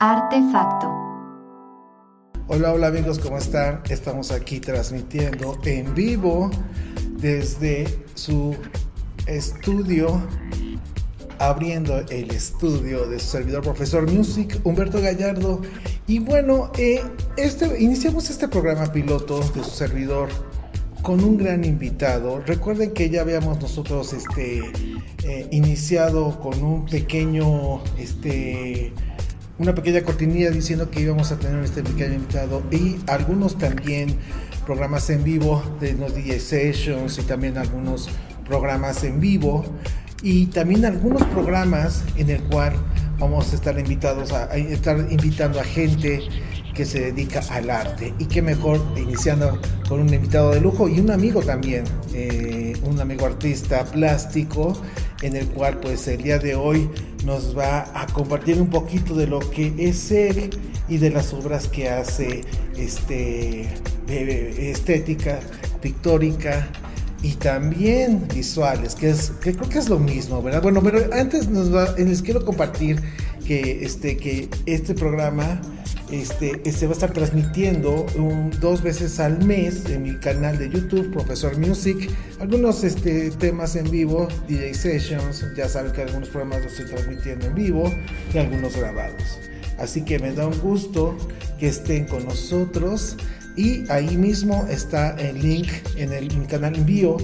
Artefacto. Hola, hola amigos, ¿cómo están? Estamos aquí transmitiendo en vivo desde su estudio, abriendo el estudio de su servidor profesor Music, Humberto Gallardo. Y bueno, eh, este, iniciamos este programa piloto de su servidor con un gran invitado. Recuerden que ya habíamos nosotros este, eh, iniciado con un pequeño, este, una pequeña cortinilla diciendo que íbamos a tener este pequeño invitado y algunos también programas en vivo de los DJ Sessions y también algunos programas en vivo y también algunos programas en el cual vamos a estar invitados a, a estar invitando a gente que se dedica al arte. Y qué mejor iniciando con un invitado de lujo y un amigo también, eh, un amigo artista plástico, en el cual pues el día de hoy nos va a compartir un poquito de lo que es él y de las obras que hace este, estética, pictórica y también visuales, que, es, que creo que es lo mismo, ¿verdad? Bueno, pero antes nos va, les quiero compartir que este, que este programa este, este va a estar transmitiendo dos veces al mes en mi canal de YouTube, Profesor Music, algunos este, temas en vivo, DJ Sessions, ya saben que algunos programas los estoy transmitiendo en vivo y algunos grabados. Así que me da un gusto que estén con nosotros y ahí mismo está el link en el mi canal envío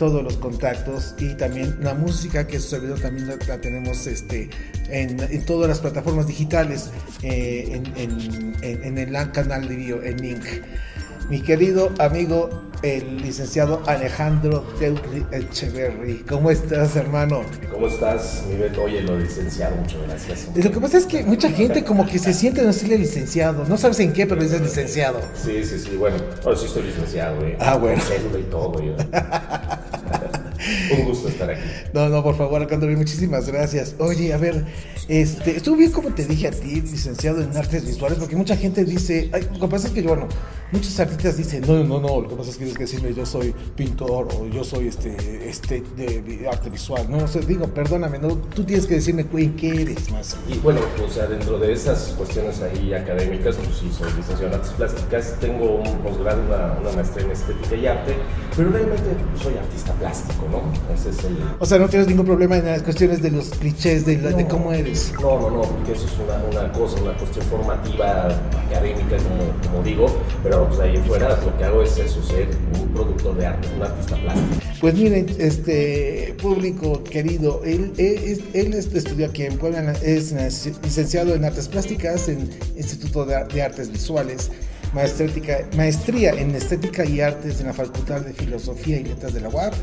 todos los contactos y también la música que su servidor también la, la tenemos este, en, en, todas las plataformas digitales eh, en, en, en, el canal de video en link. Mi querido amigo el licenciado Alejandro Teutli Echeverry. ¿Cómo estás, hermano? ¿Cómo estás, mi Beto? Oye, lo licenciado, muchas gracias. Lo que pasa es que mucha gente como que se siente no decirle licenciado. No sabes en qué, pero dices licenciado. Sí, sí, sí. Bueno, ahora sí estoy licenciado, ¿eh? Ah, bueno. Con cédula y todo. Yo. Un gusto estar aquí. No, no, por favor, Alejandro, muchísimas gracias. Oye, a ver, este, estuvo bien como te dije a ti, licenciado en artes visuales, porque mucha gente dice, ay, lo que pasa que, bueno, muchos artistas dicen, no, no, no, lo que pasa es que tienes que decirme yo soy pintor o yo soy este, este de, arte visual. No, o sea, digo, perdóname, no, tú tienes que decirme qué eres más. Y bueno, o sea, dentro de esas cuestiones ahí académicas, pues sí, soy licenciado en artes plásticas, tengo un posgrado, una, una maestría en estética y arte, pero realmente soy artista plástico, ¿no? Ese es el... O sea, no tienes ningún problema en las cuestiones de los clichés, de, la, no, de cómo eres. No, no, no, porque eso es una, una cosa, una cuestión formativa, académica, como, como digo, pero pues ahí fuera lo que hago es eso, ser un productor de arte, un artista plástico. Pues miren, este público querido, él, él, él estudió aquí en Puebla, es licenciado en artes plásticas en Instituto de, Artes Visuales maestría en estética y artes en la Facultad de Filosofía y Letras de la UAP,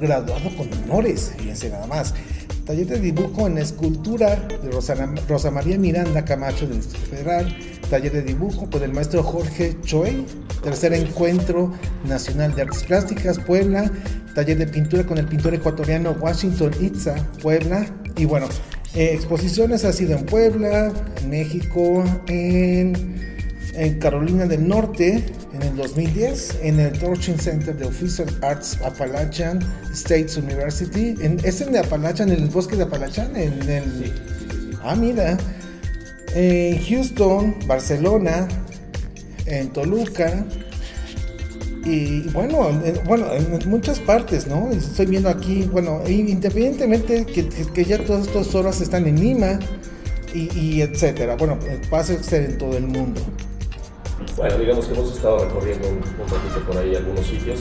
graduado con honores, fíjense nada más. Taller de dibujo en escultura de Rosana, Rosa María Miranda Camacho del Distrito Federal. Taller de dibujo con el maestro Jorge Choi. Tercer encuentro nacional de artes plásticas, Puebla. Taller de pintura con el pintor ecuatoriano Washington Itza, Puebla. Y bueno, eh, exposiciones ha sido en Puebla, en México, en en Carolina del Norte en el 2010, en el Torching Center de Official Arts Appalachian States University. En, ¿Es en Appalachian, en el bosque de Appalachian? En el. Ah, mira. En Houston, Barcelona, en Toluca. Y bueno, en, bueno, en muchas partes, ¿no? Estoy viendo aquí, bueno, independientemente que, que ya todas estas horas están en Lima y, y etcétera. Bueno, pasa a ser en todo el mundo bueno, digamos que hemos estado recorriendo un, un poquito por ahí algunos sitios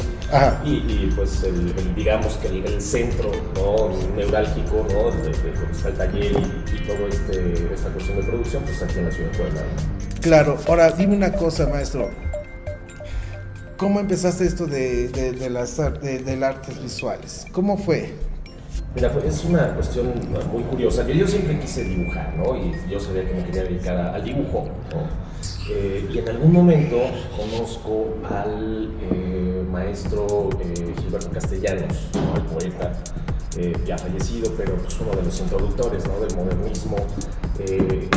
y, y, pues el, el, digamos que el, el, centro ¿no? neurálgico ¿no? de, de, donde está el taller y, y todo este, esta cuestión de producción pues aquí en la ciudad de Puebla. Claro, ahora dime una cosa maestro, ¿cómo empezaste esto de, de, de las de, de artes visuales? ¿Cómo fue? Mira, es una cuestión muy curiosa. Yo, yo siempre quise dibujar, ¿no? Y yo sabía que me quería dedicar a, al dibujo, ¿no? Eh, y en algún momento conozco al eh, maestro eh, Gilberto Castellanos, ¿no? el poeta eh, ya fallecido, pero pues uno de los introductores ¿no? del modernismo en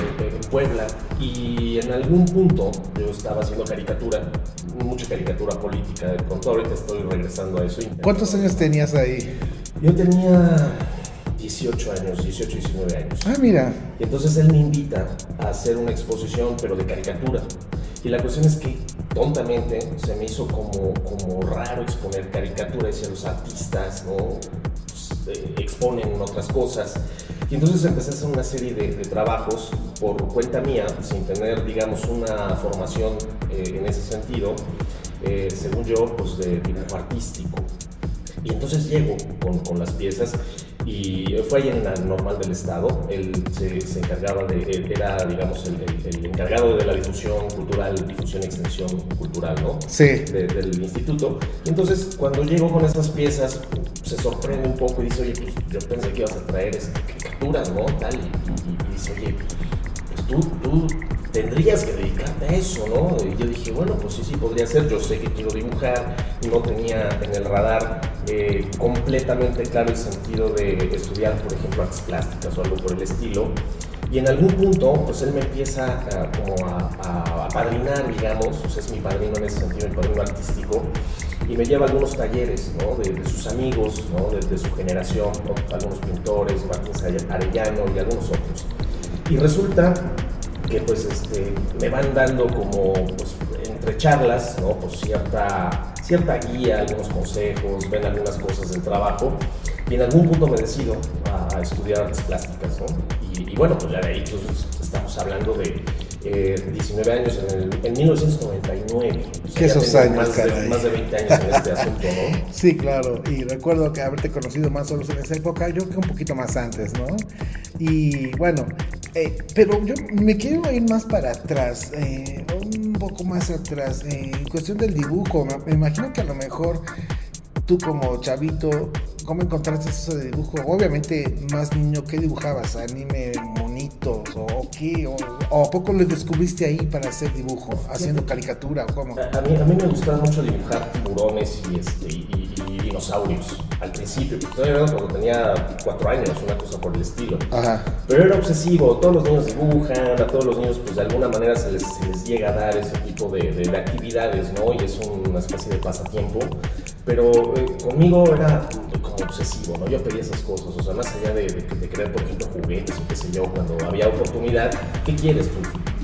Puebla. Y en algún punto yo estaba haciendo caricatura, mucha caricatura política, de pronto ahorita estoy regresando a eso. ¿Cuántos años tenías ahí? Yo tenía 18 años, 18, 19 años. Ah, mira. Y entonces él me invita a hacer una exposición, pero de caricatura. Y la cuestión es que tontamente se me hizo como, como raro exponer caricatura, y los artistas, ¿no? Pues, eh, exponen otras cosas. Y entonces empecé a hacer una serie de, trabajos por cuenta mía, sin tener, digamos, una formación eh, en ese sentido, eh, según yo, pues de dibujo artístico. Y entonces llego con, con las piezas y fue ahí en la normal del Estado. Él se, se encargaba de, era, digamos, el, encargado de la difusión cultural, difusión y extensión cultural, ¿no? Sí. del instituto. Y entonces, cuando llego con estas piezas, se sorprende un poco y dice, oye, pues yo pensé que ibas a traer caricaturas, ¿no? Tal, y, dice, oye, pues tú, tú tendrías que dedicarte a eso, ¿no? Y yo dije, bueno, pues sí, sí, podría ser. Yo sé que quiero dibujar, no tenía en el radar eh, completamente claro el sentido de estudiar, por ejemplo, artes plásticas o algo por el estilo. Y en algún punto, pues él me empieza a, como a, a, padrinar, digamos, o sea, es mi padrino en ese sentido, mi padrino artístico, y me lleva a algunos talleres, ¿no? De, sus amigos, ¿no? De, su generación, algunos pintores, Martín Arellano y algunos otros. Y resulta que pues este, me van dando como pues, entre charlas, ¿no? Pues cierta, cierta guía, algunos consejos, ven algunas cosas del trabajo y en algún punto me decido a, estudiar artes plásticas, ¿no? Y, bueno, pues ya de ahí pues, estamos hablando de 19 eh, años en, el, en 1999. ¿Qué esos años, más de, más de, 20 años en este asunto, ¿no? Sí, claro. Y recuerdo que haberte conocido más o menos en esa época, yo que un poquito más antes, ¿no? Y bueno, eh, pero yo me quiero ir más para atrás, eh, un poco más atrás, en cuestión del dibujo. Me, imagino que a lo mejor tú como chavito, ¿cómo encontraste eso de dibujo? Obviamente más niño, ¿qué dibujabas? ¿Anime, o qué? ¿O, a poco lo descubriste ahí para hacer dibujo, haciendo caricatura o cómo? A, mí, a mí me gustaba mucho dibujar tiburones y, este, y dinosaurios al principio, estoy hablando cuando tenía cuatro años, una cosa por el estilo. Pero era obsesivo, todos los niños dibujan, a todos los niños pues de alguna manera se les, llega a dar ese tipo de, de, actividades, ¿no? Y es una especie de pasatiempo. Pero eh, conmigo era como obsesivo, ¿no? Yo pedía esas cosas, o sea, más allá de, de, querer, por ejemplo, juguetes o qué sé yo, cuando había oportunidad, ¿qué quieres tú?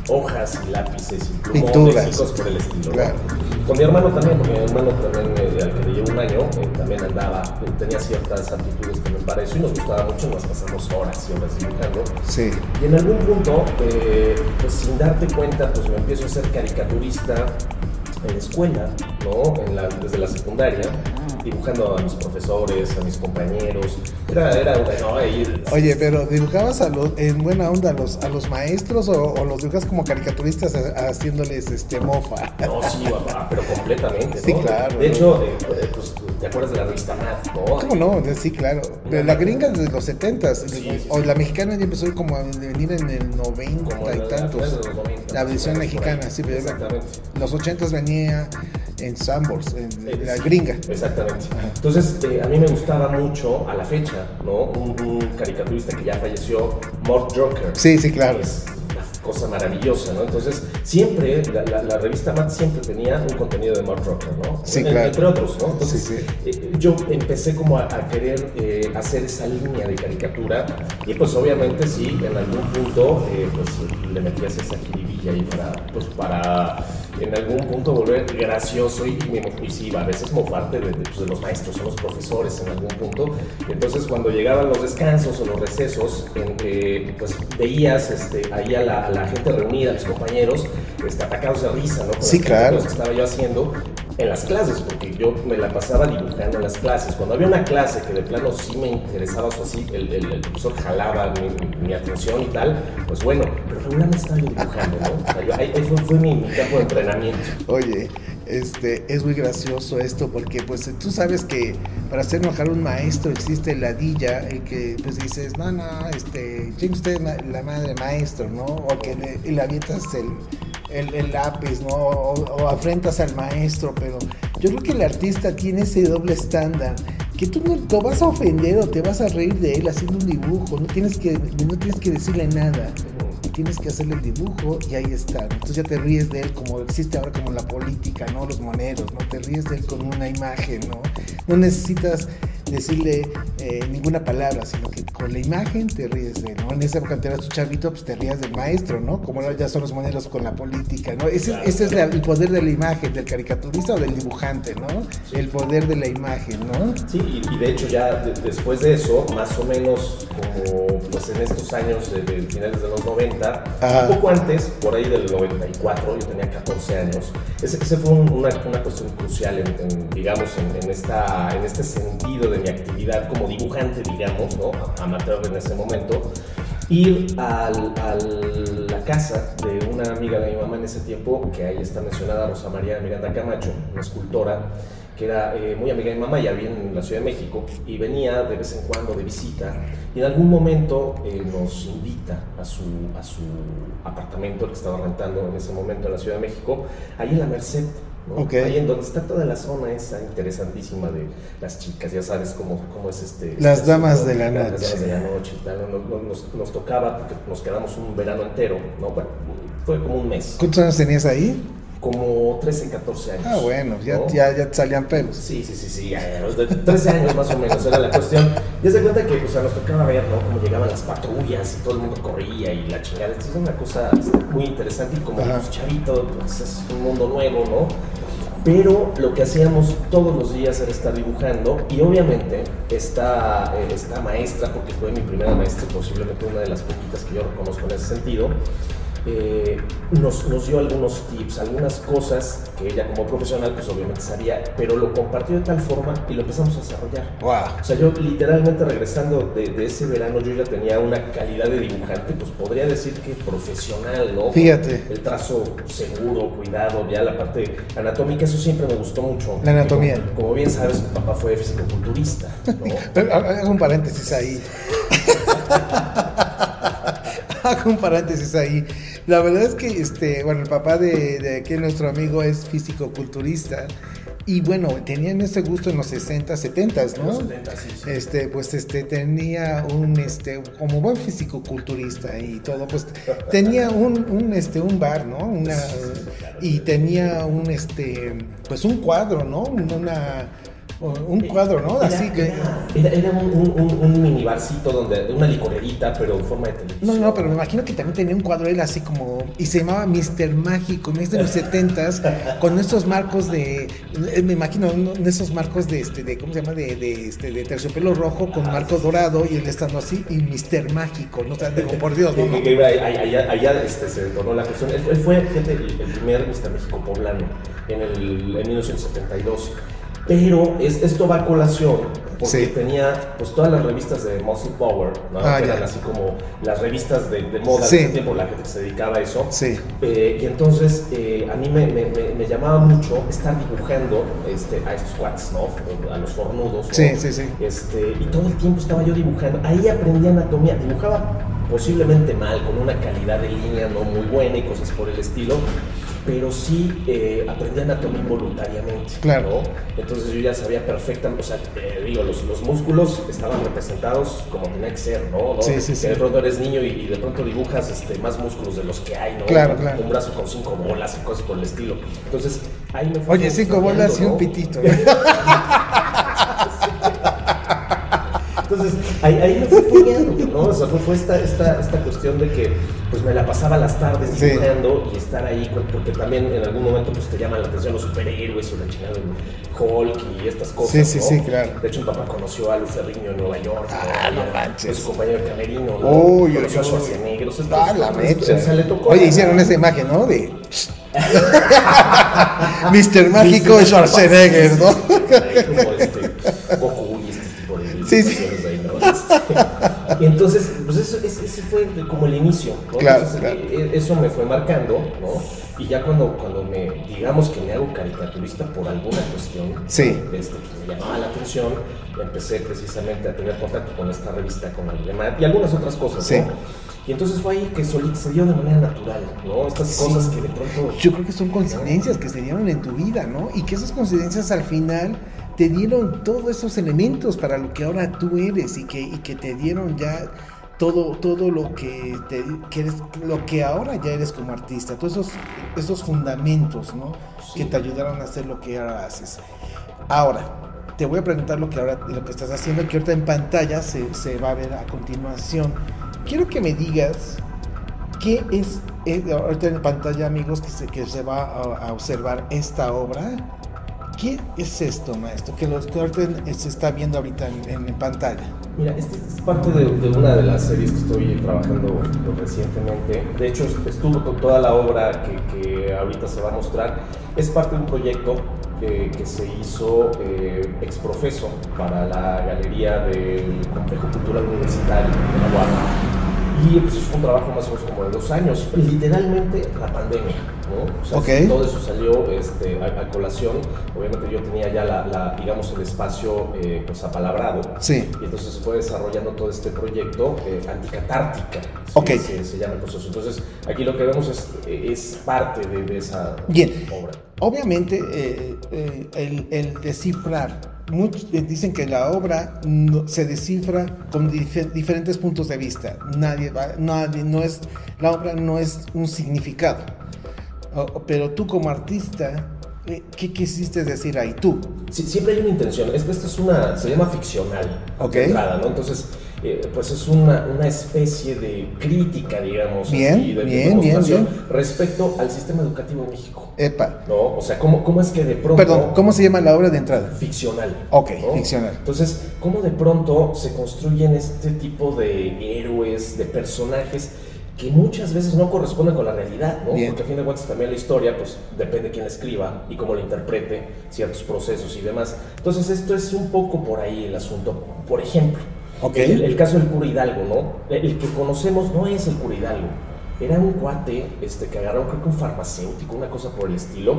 Hojas y lápices y plumones y por el estilo. Con mi hermano también, porque mi hermano también, eh, al que le llevo un año, eh, también andaba, tenía ciertas aptitudes también para eso y nos gustaba mucho, nos pasamos horas y horas dibujando. Sí. Y en algún punto, pues sin darte cuenta, pues me empiezo a ser caricaturista en escuela, ¿no? desde la secundaria, dibujando a mis profesores, a mis compañeros. Era, era bueno, Oye, pero ¿dibujabas a los, en buena onda a los, a los maestros o, los dibujas como caricaturistas haciéndoles este mofa? No, sí, pero completamente. Sí, claro. De hecho, eh, pues, ¿te acuerdas de la revista Mad? ¿no? ¿Cómo no? Sí, claro. La gringa desde los 70 o la mexicana ya empezó como a venir en el 90 y tantos. La versión mexicana, sí, pero Exactamente. Los 80 venía en Sambors, en, la gringa. Exactamente. Entonces, eh, a mí me gustaba mucho, a la fecha, ¿no? Un, caricaturista que ya falleció, Mort Joker. Sí, sí, claro. Es una cosa maravillosa, ¿no? Entonces, siempre, la, revista Matt siempre tenía un contenido de Mort Joker, ¿no? Sí, claro. Entre otros, ¿no? Entonces, sí, sí. Eh, yo empecé como a, querer eh, hacer esa línea de caricatura y pues obviamente sí, en algún punto, pues le metías esa jiribilla ahí para, pues para en algún punto volver gracioso y, y, sí, a veces mofarte de, de, pues, de, los maestros o los profesores en algún punto. Entonces cuando llegaban los descansos o los recesos, en que pues veías este, ahí a la, a la gente reunida, a los compañeros, este, atacados de risa, ¿no? Con sí, claro. que estaba yo haciendo en las clases, porque yo me la pasaba dibujando en las clases. Cuando había una clase que de plano sí me interesaba, o así, el, el, profesor jalaba mi, mi, atención y tal, pues bueno, pero regularmente estaba dibujando, ¿no? ahí, fue, fue mi, mi campo de entrenamiento Oye, este, es muy gracioso esto porque pues tú sabes que para hacer enojar a un maestro existe la dilla y que pues dices, no, no, este, usted la madre maestro, ¿no? O que le, avientas el, el, lápiz, ¿no? O, o, afrentas al maestro, pero yo creo que el artista tiene ese doble estándar, que tú no te vas a ofender o te vas a reír de él haciendo un dibujo, no tienes que, no tienes que decirle nada tienes que hacerle el dibujo y ahí está. Entonces ya te ríes de él como existe ahora como la política, ¿no? Los moneros, ¿no? Te ríes de él con una imagen, ¿no? no necesitas decirle eh, ninguna palabra, sino que con la imagen te ríes de él, ¿no? En esa época eras tu chavito, pues te rías del maestro, ¿no? Como ahora ya son los modelos con la política, ¿no? Ese, ese es la- el poder de la imagen, del caricaturista o del dibujante, ¿no? El poder de la imagen, ¿no? Sí, y, y de hecho ya de- después de eso, más o menos como pues en estos años de, de finales de los 90, Ajá. un poco antes, por ahí del 94, yo tenía 14 años, ese, ese fue un- una, una cuestión crucial, en, en, digamos, en, en esta, en este sentido de mi actividad como dibujante, digamos, ¿no? amateur en ese momento, ir a la casa de una amiga de mi mamá en ese tiempo, que ahí está mencionada, Rosa María Miranda Camacho, una escultora, que era eh, muy amiga de mi mamá, ya vivía en la Ciudad de México, y venía de vez en cuando de visita, y en algún momento eh, nos invita a su, a su apartamento, el que estaba rentando en ese momento en la Ciudad de México, ahí en la Merced. ¿no? Ok. Ahí en donde está toda la zona esa interesantísima de las chicas, ya sabes cómo, cómo es este... Las este damas asunto, de la las noche. damas de la noche y tal, nos, nos- nos- nos tocaba porque nos quedamos un verano entero, ¿no? Bueno, fue como un mes, ¿Cuántos años tenías ahí? Como 13, 14 años. Ah, bueno, ya, ¿no? ya, ya salían pelos. Sí, sí, sí, sí, ya, los de 13 años más o menos era la cuestión. Ya se cuenta que pues, a nos tocaba ver, ¿no? Cómo llegaban las patrullas y todo el mundo corría y la chingada. Esto es una cosa muy interesante y como pues, chavito, pues es un mundo nuevo, ¿no? Pero lo que hacíamos todos los días era estar dibujando y obviamente esta, eh, esta maestra, porque fue mi primera maestra y posiblemente una de las poquitas que yo reconozco en ese sentido, eh, nos, nos dio algunos tips, algunas cosas que ella como profesional pues obviamente sabía, pero lo compartió de tal forma y lo empezamos a desarrollar. Wow. O sea, yo literalmente regresando de, de ese verano yo ya tenía una calidad de dibujante, pues podría decir que profesional, ¿no? Fíjate. El trazo seguro, cuidado, ya la parte anatómica, eso siempre me gustó mucho. La anatomía. Como, como bien sabes, mi papá fue fisicoculturista, ¿no? Pero, ha- Hago un paréntesis ahí. Hago un paréntesis ahí. La verdad es que, este, bueno, el papá de, de aquí nuestro amigo es físico-culturista. Y bueno, tenían ese gusto en los 60, 70, En ¿no? los 70, sí, sí. Este, pues este, tenía un, este, como buen físico-culturista y todo, pues tenía un, un, este, un bar, ¿no? Una, y tenía un, este, pues un cuadro, ¿no? Una, un cuadro, ¿no? Era- Así que... Era, un, un, mini barcito donde, una licorerita, pero en forma de No, televisión. no, pero me imagino que también tenía un cuadro él así como. Y se llamaba Mr. Mágico, en este de los 70s, con estos marcos de. eh, Me imagino, ¿no? en esos marcos de este, de, ¿cómo se llama? De, de, este, de terciopelo rojo con marco dorado y él estando así, y Mr. Mágico, ¿no? O sea, digo, por Dios, ¿no? ahí- allá, allá, este, se detonó la cuestión. Él, fue- él fue, fíjate, el, el primer Mr. México poblano en, el, en 1972. Pero es, esto va a colación porque Sí. tenía pues todas las revistas de Muscle Power, ¿no? Ah, que eran así como las revistas de, de moda Sí. de ese tiempo, la gente que se dedicaba a eso. Sí. Eh, y entonces eh, a mí me, me- me- me llamaba mucho estar dibujando este, a estos cuates, ¿no? A los fornudos. ¿no? Sí, sí, sí. Este, y todo el tiempo estaba yo dibujando. Ahí aprendí anatomía. Dibujaba posiblemente mal, con una calidad de línea no muy buena y cosas por el estilo. Pero sí eh, aprendí anatomía involuntariamente. Claro. ¿no? Entonces yo ya sabía perfectamente, o sea, eh, digo, los, los músculos estaban representados como tenía que ser, ¿no? ¿no? Sí, sí, Que sí. de pronto eres niño y, y de pronto dibujas este, más músculos de los que hay, ¿no? Claro, Un- claro. Un brazo con cinco bolas y cosas por el estilo. Entonces, ahí me fui Oye, cinco bolas y un ¿no? pitito. ahí, ahí me fui follando, ¿no? O sea, fue, fue esta, esta, esta cuestión de que pues me la pasaba las tardes Sí. dibujando y estar ahí, con- porque también en algún momento pues te llaman la atención los superhéroes o la chingada de Hulk y estas cosas, Sí, sí, ¿no? sí, claro. De hecho, mi papá conoció a Luz Ferriño en Nueva York, Ah, no a- manches. Fue su compañero de camerino, ¿no? Uy, uy, conoció a uy. Schwarzenegger, o sea, Ah, la mecha. o sea, le tocó Oye, hicieron esa imagen, ¿no? De. Mr. Mágico Schwarzenegger, ¿no? Ahí como este, Goku y este tipo de Sí, sí. Y entonces, pues eso, ese, fue como el inicio, ¿no? Claro, Entonces, claro. eh, Eso me fue marcando, ¿no? Y ya cuando, cuando me, digamos que me hago caricaturista por alguna cuestión, Sí. este, pues, me llamaba la atención, empecé precisamente a tener contacto con esta revista, con el demás, y algunas otras cosas, Sí. ¿no? Y entonces fue ahí que solito se dio de manera natural, ¿no? Estas Sí. cosas que de pronto... Yo creo que son coincidencias que se dieron en tu vida, ¿no? Y que esas coincidencias al final te dieron todos esos elementos para lo que ahora tú eres y que, y que te dieron ya todo, todo lo que, te, que eres, lo que ahora ya eres como artista, todos esos, esos fundamentos, ¿no? Sí. Que te ayudaron a hacer lo que ahora haces. Ahora, te voy a preguntar lo que ahora lo que estás haciendo, que ahorita en pantalla se, se va a ver a continuación. Quiero que me digas qué es, eh, ahorita en pantalla, amigos, que se, que se va a, a observar esta obra. ¿Qué es esto, maestro? Que, los, ahorita se está viendo ahorita en, en pantalla. Mira, esta es parte de, de, una de las series que estoy trabajando recientemente. De hecho, estuvo toda la obra que, que ahorita se va a mostrar. Es parte de un proyecto que, que se hizo eh, exprofeso para la galería del Complejo Cultural Universitario de la UAM. Y pues fue un trabajo más o menos como de dos años, literalmente la pandemia, ¿no? O sea, Ok. todo eso salió este, a, a colación. Obviamente yo tenía ya la, la, digamos, el espacio eh, pues apalabrado. Sí. Y entonces se fue desarrollando todo este proyecto eh, anticatártica. ¿sí? Se, se llama el proceso. Entonces aquí lo que vemos es, es parte de, de esa Bien. obra. Obviamente, eh, eh, el, el descifrar, muchos eh, dicen que la obra no- se descifra con dife- diferentes puntos de vista. Nadie va, nadie, no es, la obra no es un significado. O- o- pero tú como artista, ¿qué quisiste decir ahí tú? Sí, siempre hay una intención. Esta, esta es una, se llama ficcional. Ok. entrada, ¿no? Entonces, eh, pues es una, una especie de crítica, digamos, Bien, así, de, bien, bien. respecto al sistema educativo en México. Epa. ¿No? O sea, ¿cómo, cómo es que de pronto. Perdón, ¿cómo se llama la obra de entrada? ficcional. Ok, ficcional. Entonces, ¿cómo de pronto se construyen este tipo de héroes, de personajes que muchas veces no corresponden con la realidad, ¿no? Bien. Porque a fin de cuentas también la historia, pues depende de quién la escriba y cómo la interprete, ciertos procesos y demás. Entonces, esto es un poco por ahí el asunto. Por ejemplo, Ok. el, el caso del cura Hidalgo, ¿no? El que conocemos no es el cura Hidalgo. Era un cuate este, que agarró, creo que un farmacéutico, una cosa por el estilo,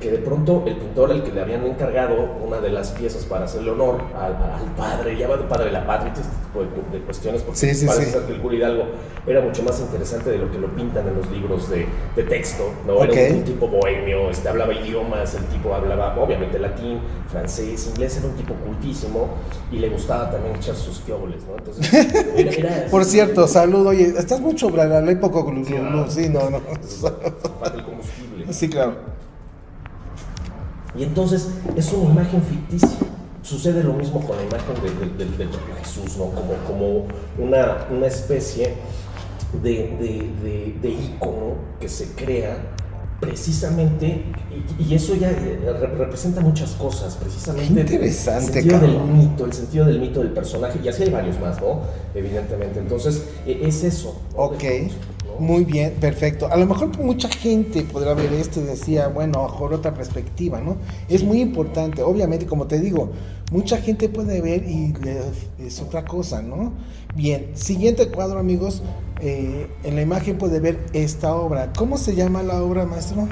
que de pronto el pintor al que le habían encargado una de las piezas para hacerle honor al, al padre, llamado padre de la patria, y este tipo de, de cuestiones, porque Sí, sí, parece sí. que el cura Hidalgo era mucho más interesante de lo que lo pintan en los libros de, de texto, ¿no? Ok. Era un, un tipo bohemio, este, hablaba idiomas, el tipo hablaba obviamente latín, francés, inglés, era un tipo cultísimo y le gustaba también echar sus piobles, ¿no? Entonces, era- era- Por cierto, saludo, oye, estás mucho bla y poco glu, glu, glu. Sí, no, no. Falta el combustible. Sí, claro. Y entonces es una imagen ficticia. Sucede lo mismo con la imagen de- de- de- del propio Jesús, ¿no? Como, como una, una especie de, de, de, de ícono que se crea precisamente, y, y eso ya eh, re- representa muchas cosas, precisamente. Qué interesante, El sentido del mito, el sentido del mito del personaje, y así hay varios más, ¿no? Evidentemente. Entonces, e- es eso. ¿no? Ok, De ¿no? Muy bien, perfecto. A lo mejor mucha gente podrá ver esto y decía, bueno, mejor otra perspectiva, ¿no? Es muy importante, obviamente, como te digo, mucha gente puede ver y es otra cosa, ¿no? Bien, siguiente cuadro, amigos. eh, en la imagen puede ver esta obra. ¿Cómo se llama la obra, maestro?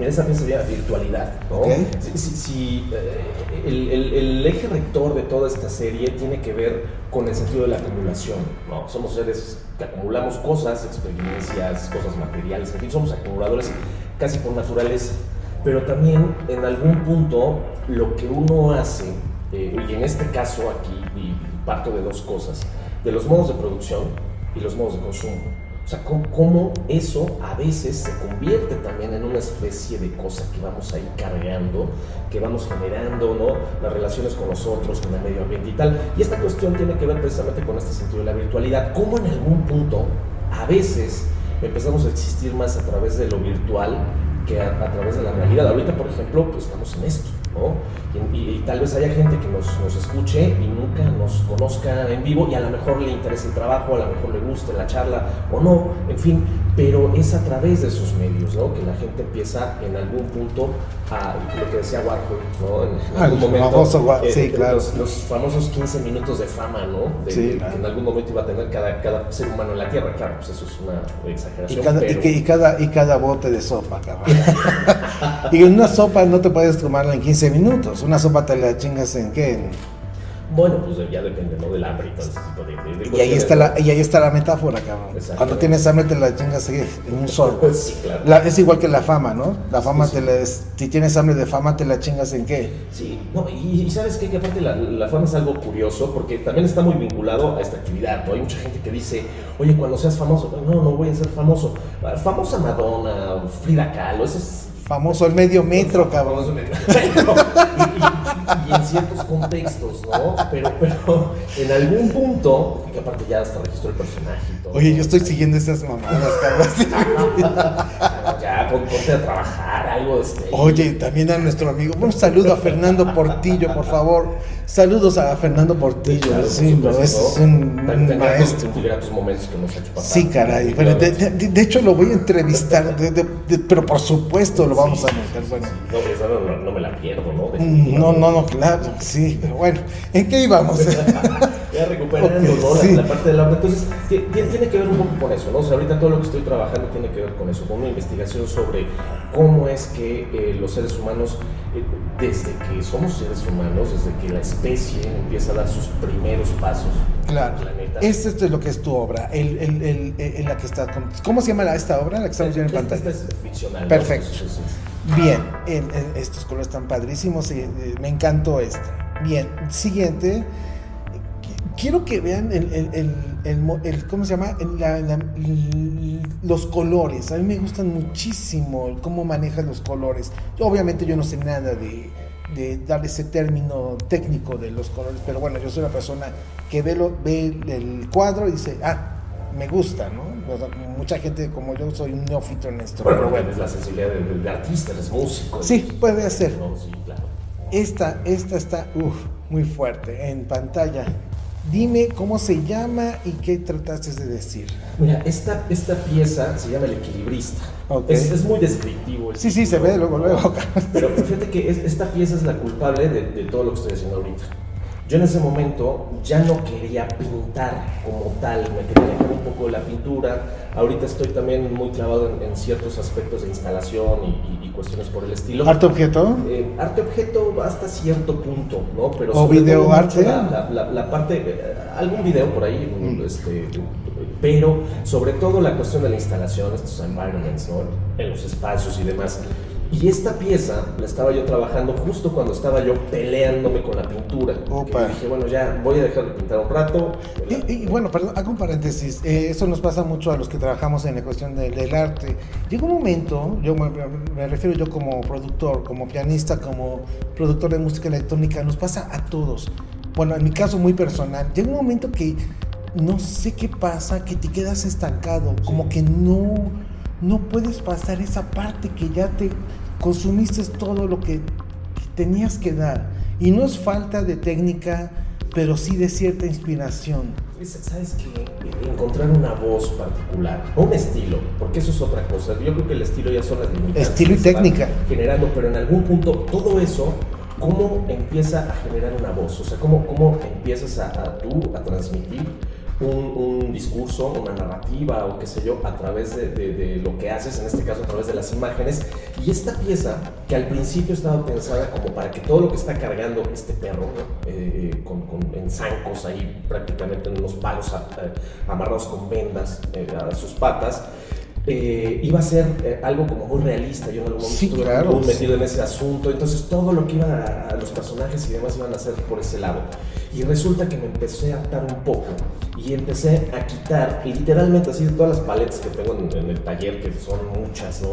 Mira, esa pieza sería virtualidad, ¿no? Ok. Si, si- si, eh, el, el- el eje rector de toda esta serie tiene que ver con el sentido de la acumulación, ¿no? Somos seres que acumulamos cosas, experiencias, cosas materiales, en fin, somos acumuladores casi por naturaleza. Pero también en algún punto lo que uno hace, eh, y en este caso aquí, y parto de dos cosas, de los modos de producción y los modos de consumo. O sea, cómo, eso a veces se convierte también en una especie de cosa que vamos ahí cargando, que vamos generando, ¿no? Las relaciones con nosotros, con el medio ambiente y tal. Y esta cuestión tiene que ver precisamente con este sentido de la virtualidad. Cómo en algún punto, a veces, empezamos a existir más a través de lo virtual que a, a través de la realidad. Ahorita, por ejemplo, pues estamos en esto, ¿no? Y, y- y tal vez haya gente que nos, nos escuche y nunca nos conozca en vivo y a lo mejor le interese el trabajo, a lo mejor le guste la charla o no, en fin, pero es a través de esos medios, ¿no? Que la gente empieza en algún punto a lo que decía Warhol, ¿no? En, Ah, algún el momento. famoso Wa- sí, eh, claro. Los, los famosos 15 minutos de fama, ¿no? De- Sí, de- claro. Que en algún momento iba a tener cada, cada ser humano en la Tierra, claro, pues eso es una Y exageración. cada, y, pero- que- y cada, y cada bote de sopa, cabrón. y una sopa no te puedes tomarla en 15 minutos. Una sopa te la chingas en qué? En- Bueno, pues ya depende, ¿no? Del hambre y todo ese tipo de, de- de Y ahí, está la, y ahí está la metáfora, cabrón. Cuando tienes hambre te la chingas en un solo. Sí, claro. La- es igual que la fama, ¿no? La fama Sí, te la es- si tienes hambre de fama te la chingas en qué? Sí, no, y, y sabes qué? que aparte la, la fama es algo curioso porque también está muy vinculado a esta actividad, ¿no? Hay mucha gente que dice, oye, cuando seas famoso, no, no voy a ser famoso. Ah, Famosa Madonna, Frida Kahlo, eso es... Famoso el medio metro, cabrón. Famoso metro. Y- y- y en ciertos contextos, ¿no? Pero, pero en algún punto, que aparte ya hasta registró el personaje y todo. Oye, yo estoy siguiendo esas mamadas, Carlos. ya, ponte a trabajar, algo este. Oye, también a nuestro amigo. Un saludo a Fernando Portillo, por favor. Saludos a Fernando Portillo. Claro, sí, supuesto, es ¿no? un, un maestro. gratos momentos que nos ha hecho pasar. Sí, caray. Pero de, claro. de- de hecho, lo voy a entrevistar. de- pero por supuesto lo vamos a meter. Bueno. No, esa no, no- no me la pierdo, ¿no? Mm, No, no, no, claro, sí. pero Bueno, ¿en qué íbamos? ya recuperando Ok, ¿no? la, sí. la parte del habla. Entonces, ti- ti- tiene que ver un poco con eso, ¿no? O sea, ahorita todo lo que estoy trabajando tiene que ver con eso, con una investigación sobre cómo es que eh, los seres humanos, eh, desde que somos seres humanos, desde que la especie empieza a dar sus primeros pasos Claro. en el planeta. Esto es lo que es tu obra, el, el, el, el- la que está. con- ¿Cómo se llama la- esta obra? La que estamos viendo en pantalla. esta es ficcional. ¿no? Perfecto. Entonces, es- Bien, en- en estos colores están padrísimos y eh, me encantó esta. Bien, siguiente. Qu- Quiero que vean el, el- el- el mo- el- ¿cómo se llama? El- la- los colores. A mí me gustan muchísimo cómo manejas los colores. Yo, obviamente yo no sé nada de, de dar ese término técnico de los colores, pero bueno, yo soy una persona que ve, lo, ve el cuadro y dice, ah, me gusta, ¿no? O sea, mucha gente como yo soy un neófito en esto. Bueno, pero bueno, es la sensibilidad de, de- de artista, eres músico. Sí, puede ser. No, sí, claro. Esta, esta está uf, muy fuerte en pantalla. Dime cómo se llama y qué trataste de decir. Mira, esta, esta pieza se llama El Equilibrista. Ok. Es, es muy descriptivo. Sí, sí, se ve luego, luego. Pero fíjate que es- esta pieza es la culpable de, de todo lo que estoy haciendo ahorita. Yo en ese momento ya no quería pintar como tal, me quería alejar un poco de la pintura. Ahorita estoy también muy clavado en, en ciertos aspectos de instalación y, y- y cuestiones por el estilo. ¿Arte objeto? Eh, arte objeto hasta cierto punto, ¿no? Pero ¿O video arte? La, la- la- la parte, eh, algún video por ahí, Mm. este, pero sobre todo la cuestión de la instalación, estos environments, ¿no? En los espacios y demás. Y esta pieza la estaba yo trabajando justo cuando estaba yo peleándome con la pintura. Opa. Dije, bueno, ya voy a dejar de pintar un rato. Y, y bueno, perdón, hago un paréntesis. Eh, eso nos pasa mucho a los que trabajamos en la cuestión de- del arte. Llega un momento, yo me, me refiero yo como productor, como pianista, como productor de música electrónica, nos pasa a todos. Bueno, en mi caso muy personal, llega un momento que no sé qué pasa, que te quedas estancado, como que no, no puedes pasar esa parte que ya te consumiste todo lo que tenías que dar. Y no es falta de técnica, pero sí de cierta inspiración. Es- ¿Sabes qué? Encontrar una voz particular, un estilo, porque eso es otra cosa. Yo creo que el estilo ya son las limitaciones. Estilo y técnica. Generando, pero en algún punto todo eso, ¿cómo empieza a generar una voz? O sea, ¿cómo, cómo empiezas a, a tú a transmitir un, un discurso, una narrativa o qué sé yo, a través de, de- de lo que haces, en este caso a través de las imágenes? Y esta pieza, que al principio estaba pensada como para que todo lo que está cargando este perro. Eh, eh, con, con- en zancos ahí prácticamente en unos palos a- a- amarrados con vendas eh, a sus patas, eh, iba a ser eh, algo como muy realista. Yo en algún momento Sí, estuve claro, muy sí. metido en ese asunto, entonces todo lo que iba a, a los personajes y demás iban a ser por ese lado. Y resulta que me empecé a atar un poco y empecé a quitar, literalmente así todas las paletas que tengo en, en el taller, que son muchas, ¿no?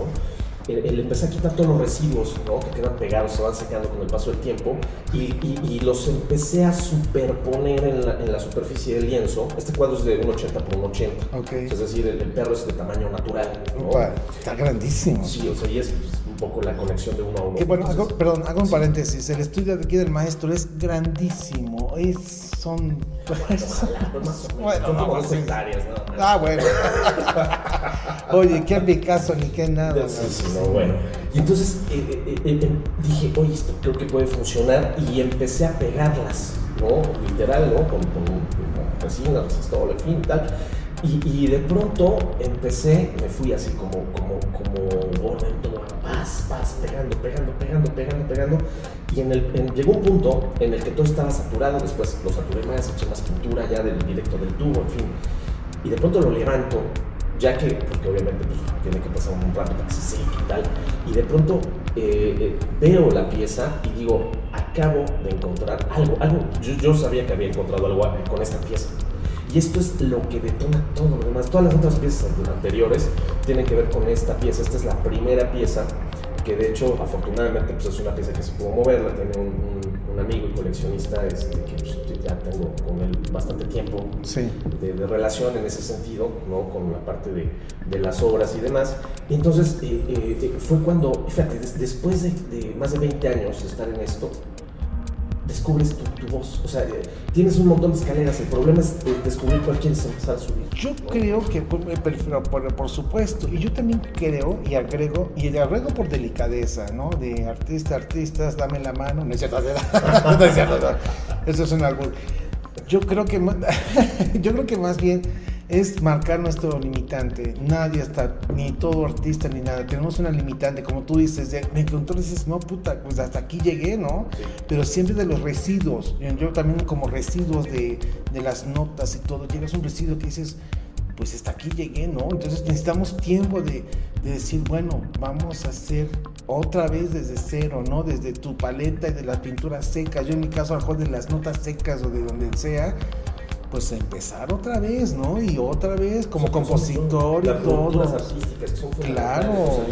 Eh, le empecé a quitar todos los residuos ¿no? que quedan pegados, se van secando con el paso del tiempo y, y- y los empecé a superponer en la, en la superficie del lienzo. Este cuadro es de un 80 por un 80, Ok. es decir, el, el perro es de tamaño natural. ¿no? Opa, está grandísimo. Sí, o sea, y es poco la conexión de uno a uno. Que bueno, hago- Entonces, perdón, hago un sí. paréntesis. El estudio de aquí del maestro es grandísimo. Es, son. Pues. Bueno, no, como sí. hectáreas, nada más. Ah, bueno. Oye, qué Picasso ni qué nada. Sí, sí, no, bueno. Y entonces eh, eh, eh, eh, dije, oye, esto creo que puede funcionar y empecé a pegarlas, ¿no? Literal, ¿no? Con, con, con resina, resistol, en fin, tal. Y, y de pronto empecé, me fui así como, como, como en todo, paz, paz, pegando, pegando, pegando, pegando, pegando. Y en el, llegó un punto en el que todo estaba saturado, después lo saturé más, eché más pintura ya del directo del tubo, en fin. Y de pronto lo levanto, ya que, porque obviamente pues, tiene que pasar un rato se seque y tal, y de pronto eh, eh, veo la pieza y digo, acabo de encontrar algo, algo, yo, yo sabía que había encontrado algo con esta pieza. Y esto es lo que detona todo lo demás. Todas las otras piezas anteriores tienen que ver con esta pieza. Esta es la primera pieza que de hecho afortunadamente pues, es una pieza que se pudo mover, la tiene un, un- un amigo y coleccionista este, que pues, ya tengo con él bastante tiempo de, relación en ese sentido, ¿no? con la parte de, de las obras y demás. Y entonces eh, eh, fue cuando, fíjate, después de, de más de 20 años de estar en esto, descubres tu, voz. O sea, eh, tienes un montón de escaleras. El problema es descubrir cuál quieres empezar a subir. Yo creo que, por, por, supuesto, y yo también creo y agrego, y le agrego por delicadeza, ¿no? De artista, artistas, dame la mano. No es cierto, no es cierto, Eso es un árbol. Yo creo que, yo creo que más bien es marcar nuestro limitante. Nadie está, ni todo artista, ni nada. Tenemos una limitante, como tú dices, de, me dices, no, puta, pues hasta aquí llegué, ¿no? Pero siempre de los residuos. Yo también como residuos de, de las notas y todo, llegas a un residuo que dices, pues hasta aquí llegué, ¿no? Entonces necesitamos tiempo de, de, decir, bueno, vamos a hacer otra vez desde cero, ¿no? Desde tu paleta y de las pinturas secas. Yo en mi caso, a lo mejor de las notas secas o de donde sea, pues empezar otra vez, ¿no? Y otra vez como compositor y todo. artísticas que son claro,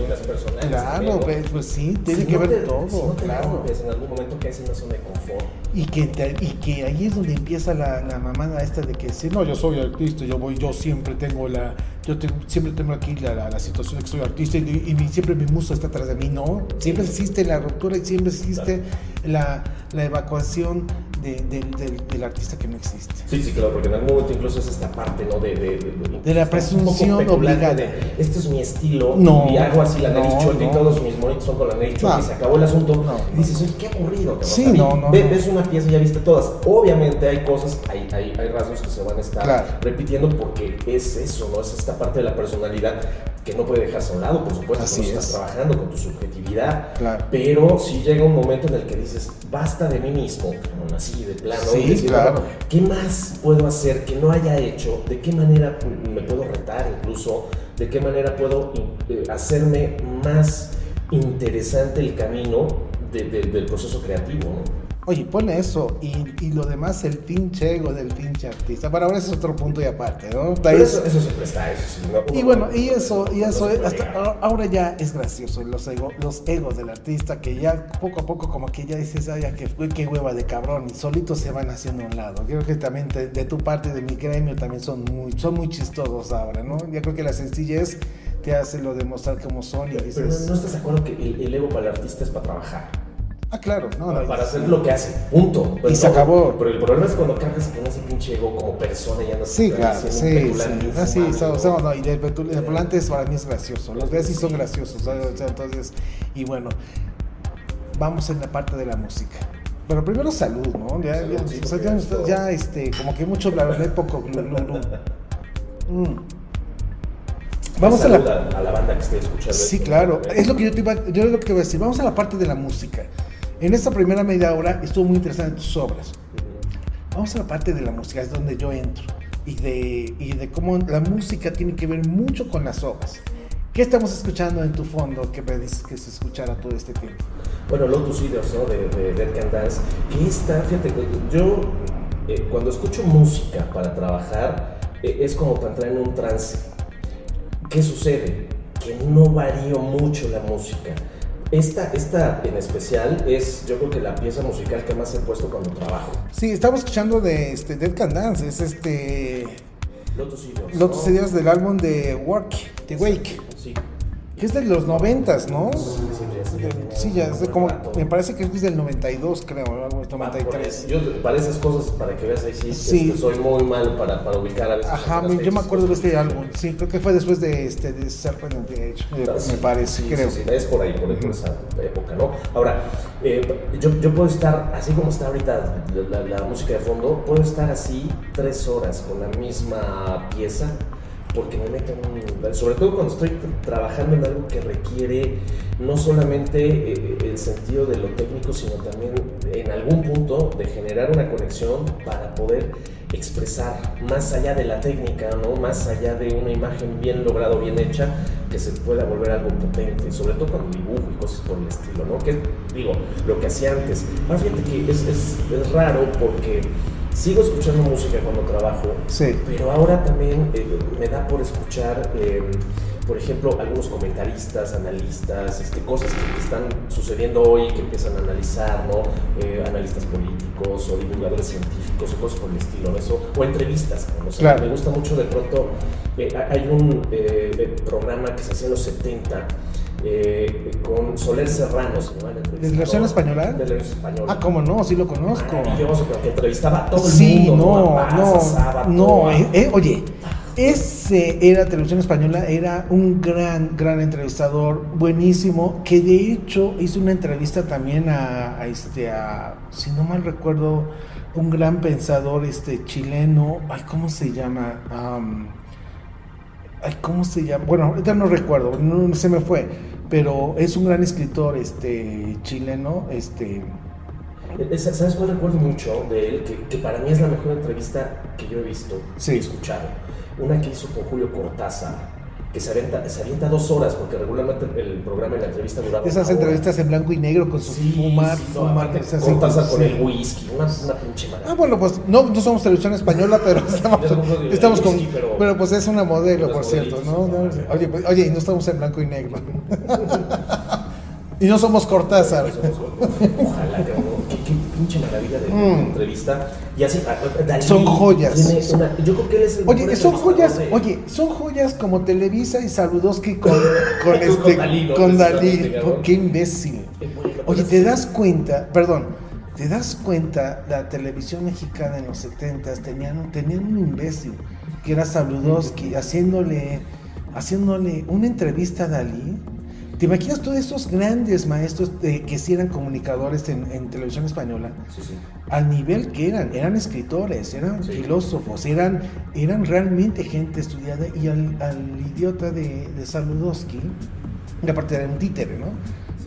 claro, pues, pues, sí, tiene que ver todo, si no te claro. en algún momento que es una zona de confort. Y que, y que ahí es donde empieza la, la mamada esta de que si no, yo soy artista, yo voy, yo siempre tengo la, yo siempre tengo aquí la, la, situación de que soy artista y, y, siempre mi musa está atrás de mí, no, siempre existe la ruptura y siempre existe la, la evacuación del artista que no existe. Sí, sí, claro, porque en algún momento incluso es esta parte, ¿no? De, de, de la presunción obligada. De, este es mi estilo, no, y hago así la nariz no, y todos mis monitos son con la nariz y se acabó el asunto. y dices, oye, qué aburrido. Sí, no, no, Ves una pieza y ya viste todas. Obviamente hay cosas, hay, hay, hay rasgos que se van a estar repitiendo porque es eso, ¿no? Es esta parte de la personalidad que no puede dejarse a un lado, por supuesto, Así estás trabajando con tu subjetividad, pero si llega un momento en el que dices, basta de mí mismo, así de plano, sí, claro. ¿qué más puedo hacer que no haya hecho? ¿De qué manera me puedo retar incluso? ¿De qué manera puedo eh, hacerme más interesante el camino del proceso creativo? ¿no? Oye, pone eso y, y, lo demás el pinche ego del pinche artista. Bueno, ahora ese es otro punto y aparte, ¿no? Pero eso, eso, siempre está, eso sí. y bueno, y eso, y eso, hasta ahora ya es gracioso, los, ego, los egos del artista que ya poco a poco como que ya dices, ay, qué, qué hueva de cabrón, y solitos se van haciendo a un lado. Creo que también de tu parte, de mi gremio, también son muy, son muy chistosos ahora, ¿no? Ya creo que la sencillez te hace lo demostrar cómo son y dices... Pero no, estás de acuerdo que el, el ego para el artista es para trabajar. Ah, claro, no, no, para hacer lo que hace, punto. y se acabó. Pero el problema es cuando cargas con ese pinche ego como persona y andas Sí, claro, sí, sí. Ah, sí, so, no, y el, petulante para mí es gracioso. Los de sí son graciosos. entonces, y bueno, vamos en la parte de la música. Pero primero salud, ¿no? Ya, ya, o sea, ya, ya, este, como que mucho bla bla poco mm. Vamos a la, a la, banda que esté escuchando. Sí, claro. Es lo que yo te iba, yo lo que voy a decir. Vamos a la parte de la música. En esta primera media hora estuvo muy interesante tus obras. Vamos a la parte de la música, es donde yo entro. Y de, y de cómo la música tiene que ver mucho con las obras. ¿Qué estamos escuchando en tu fondo que me dices que se escuchara todo este tiempo? Bueno, Lotus Eaters, ¿no? De, de Dead Can Dance. Que está, fíjate, yo eh, cuando escucho música para trabajar, eh, es como para entrar en un trance. ¿Qué sucede? Que no varío mucho la música esta, esta en especial es, yo creo que la pieza musical que más he puesto cuando trabajo. Sí, estamos escuchando de este, Dead Can Dance, es este... Lotus Ideas. Lotus Ideas del álbum de Work, The Wake. Sí. Que es de los noventas, ¿no? Sí, ya, es como, me parece que es del 92, creo, algo 93. yo, para esas cosas, para que veas ahí, sí, sí. soy muy mal para, para ubicar a veces. Ajá, yo me acuerdo de este álbum, sí, creo que fue después de, este, de Serpent the Age, me parece, creo. Sí, es por ahí, por, esa época, ¿no? Ahora, eh, yo, yo puedo estar, así como está ahorita la, la música de fondo, puedo estar así tres horas con la misma pieza porque me meten, sobre todo cuando estoy trabajando en algo que requiere no solamente eh, el sentido de lo técnico, sino también en algún punto de generar una conexión para poder expresar más allá de la técnica, ¿no? más allá de una imagen bien lograda, bien hecha, que se pueda volver algo potente, sobre todo con dibujo y cosas por el estilo, ¿no? Que digo, lo que hacía antes. Ahora fíjate que es, es, es raro porque sigo escuchando música cuando trabajo, Sí. pero ahora también eh, me da por escuchar, eh, por ejemplo, algunos comentaristas, analistas, este, cosas que están sucediendo hoy que empiezan a analizar, ¿no? Eh, analistas políticos o divulgadores científicos o cosas por el estilo, ¿no? Eso, o entrevistas. ¿no? O sea, Claro. Me gusta mucho de pronto, eh, hay un eh, programa que se hacía en los 70 eh, con Soler Serrano, se llama el ¿De entrevistador. televisión española? De televisión española. Ah, cómo no, sí lo conozco. Maravilloso, que- entrevistaba a todo el Sí, mundo. no, Paz, no, no, a- eh, eh, oye, ese era televisión española, era un gran, gran entrevistador, buenísimo, que de hecho hizo una entrevista también a, a este, a, si no mal recuerdo, un gran pensador, este, chileno, ay, ¿cómo se llama? Am, ay, ¿cómo se llama? Bueno, ahorita no recuerdo, no, se me fue, pero es un gran escritor, este, chileno, este, Eh, ¿Sabes cuál recuerdo mucho de él? Que, que para mí es la mejor entrevista que yo he visto Sí. y escuchado. Una que hizo con Julio Cortázar, que se avienta, se avienta dos horas, porque regularmente el programa y la entrevista duraba esas hora. entrevistas en blanco y negro con su Sí, fumar, sí, no, fumar, aparte, sí, Cortázar con el whisky, una, una pinche maravilla. Ah, bueno, pues no, no somos televisión española, pero estamos, con. pero- Pero pues es una modelo, por cierto, ¿no? Oye, pues, oye, y no estamos en blanco y negro. y no somos Cortázar. Ojalá. Qué, qué pinche maravilla de, Mm. entrevista. Y así, a- a- Dalí Son joyas. una- yo creo que él es el Oye, son joyas, de- oye, son joyas como Televisa y Saludowski con, con, Con este, Dalí, ¿no? con Dalí. Qué imbécil. Oye, ¿te das cuenta? Perdón, ¿te das cuenta? La televisión mexicana en los 70 tenían, tenían un imbécil que era Saludowski haciéndole, haciéndole una entrevista a Dalí. ¿Te imaginas todos esos grandes maestros de- que sí eran comunicadores en, en televisión española? Sí, sí. Al nivel que eran, eran escritores, eran Sí. filósofos, eran, eran realmente gente estudiada y al, al idiota de, de Saludowski, aparte era un títere, ¿no?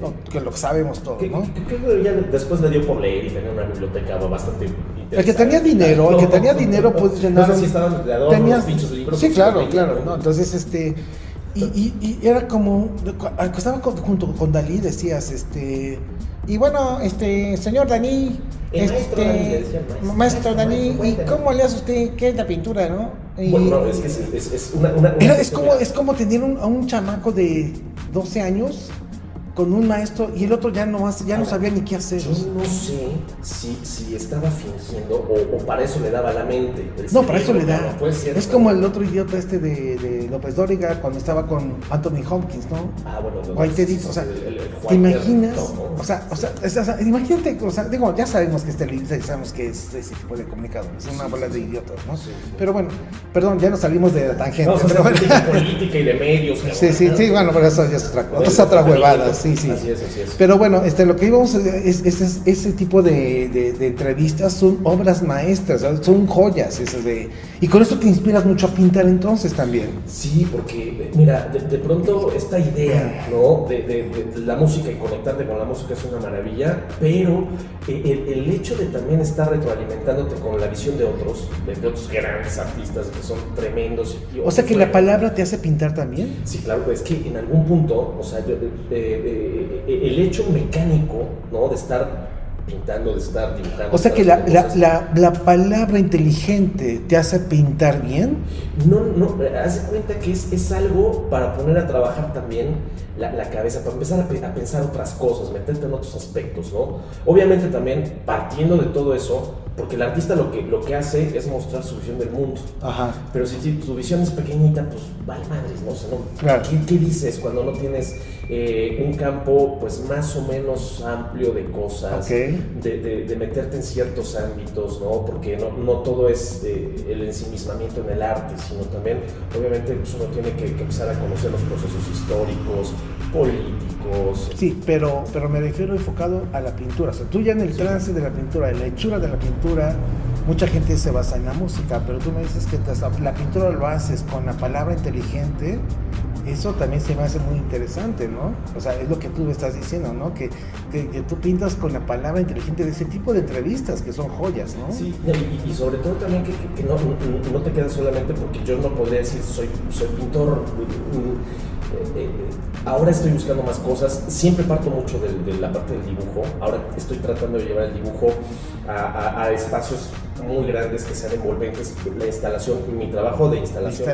No, que lo sabemos todo, ¿no? Creo que ya después le dio por leer y tenía una biblioteca bastante interesante. El que tenía dinero, el que tenía dinero, pues llenar. No sé si estaban de adorno tenía- los pinchos libros. Sí, pues, claro, claro. ¿no? Entonces, este. Y, y- y era como. Estaba con- junto con Dalí, decías, este. Y bueno, este, señor Dalí. El maestro este, maestro. Maestro, ¿y cómo le hace usted? ¿Qué es la pintura, no? Y- Bueno, no, es que es, es- es una, una- una era- es, como, es como tener un- a un chamaco de 12 años con un maestro y el otro ya no, hace- ya no sabía ni qué hacer. Yo no sé si, si estaba fingiendo o, o para eso le daba la mente. No, para eso le da. es ¿no? como el otro idiota este de, de López Dóriga cuando estaba con Anthony Hopkins, ¿no? Ah, bueno, no, White sí, o sea, el- el- el ¿te imaginas? ¿no? O sea, o sea, es- o sea, imagínate, o sea, digo, ya sabemos que es Televisa y sabemos que es ese tipo de comunicadores, es una Sí, bola de idiotas, ¿no? Sí, sí. Pero bueno, perdón, ya nos salimos de la tangente. A pero bueno. política, y de medios. Sí, sí, sí, bueno, pero eso ya es otra otra huevada, sí, sí. Así es, así es. Pero bueno, este, lo que íbamos a es, es- es- ese tipo de, de- de entrevistas son obras maestras, son joyas esas de... Y con esto te inspiras mucho a pintar entonces también. Sí, porque, mira, de, de pronto esta idea, ¿no? De, de- de la música y conectarte con la música es una maravilla, pero eh, el, el hecho de también estar retroalimentándote con la visión de otros, de, de otros grandes artistas que son tremendos. y- O sea que la palabra te hace pintar también. Sí, claro, es que en algún punto, o sea, yo- eh, eh, eh, el hecho mecánico, ¿no? De estar pintando, de estar dibujando. O sea que la, la, la, la palabra inteligente te hace pintar bien. No, no, haz de cuenta que es, es algo para poner a trabajar también la, la cabeza, para empezar a, a pensar otras cosas, meterte en otros aspectos, ¿no? Obviamente también partiendo de todo eso, porque el artista lo que, lo que hace es mostrar su visión del mundo. Ajá. Pero si tu visión es pequeñita, pues vale madres, ¿no? O sea, ¿no? Claro. ¿Qué, qué dices cuando no tienes eh, un campo pues más o menos amplio de cosas? Ok. De, de- de meterte en ciertos ámbitos, ¿no? Porque no, no todo es eh, el ensimismamiento en el arte, sino también, obviamente, pues uno tiene que, que empezar a conocer los procesos históricos, políticos. Sí, pero, pero me refiero enfocado a la pintura. O sea, tú ya en el trance de la pintura, en la hechura de la pintura, mucha gente se basa en la música, pero tú me dices que la pintura lo haces con la palabra inteligente. Eso también se me hace muy interesante, ¿no? O sea, es lo que tú me estás diciendo, ¿no? Que, que, que tú pintas con la palabra inteligente de ese tipo de entrevistas que son joyas, ¿no? Sí, y, y sobre todo también que, no, te quedas solamente porque yo no podría decir soy, soy pintor. Ahora estoy buscando más cosas. Siempre parto mucho de, de la parte del dibujo. Ahora estoy tratando de llevar el dibujo a, espacios muy grandes que sean envolventes. La instalación, mi trabajo de instalación.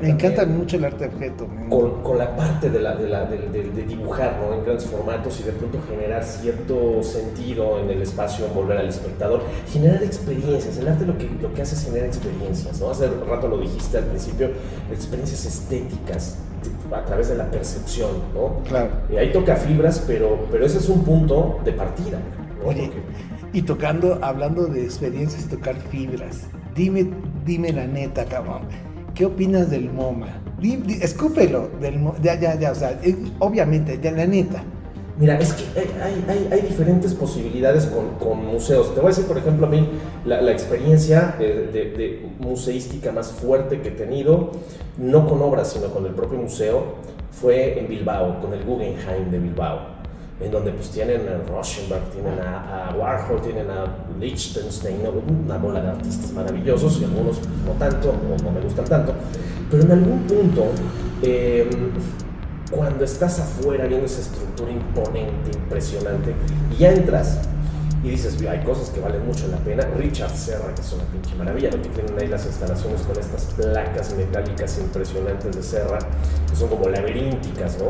me, encanta, mucho el arte objeto. Con, con, la parte de, la, de, la, de, dibujar ¿no? en grandes formatos y de pronto generar cierto sentido en el espacio, envolver al espectador, generar experiencias. El arte lo que, lo que hace es generar experiencias. ¿no? Hace rato lo dijiste al principio, experiencias estéticas a través de la percepción. ¿no? Claro. Y ahí toca fibras, pero, pero ese es un punto de partida. Oye, y tocando, hablando de experiencias, tocar fibras, dime, dime la neta, cabrón, ¿qué opinas del MoMA? escúpelo, del, ya, ya, ya, o sea, obviamente, de la neta. Mira, es que hay, hay, hay diferentes posibilidades con, con, museos. Te voy a decir, por ejemplo, a mí la, la experiencia de, de, museística más fuerte que he tenido, no con obras, sino con el propio museo, fue en Bilbao, con el Guggenheim de Bilbao en donde pues tienen a Rauschenberg, tienen a, Warhol, tienen a Liechtenstein, una bola de artistas maravillosos y algunos pues, no tanto, o no me gustan tanto, pero en algún punto, em, cuando estás afuera viendo esa estructura imponente, impresionante, y entras y dices, hay cosas que valen mucho la pena. Richard Serra, que es una pinche maravilla, lo que tienen ahí las instalaciones con estas placas metálicas impresionantes de Serra, que son como laberínticas, ¿no?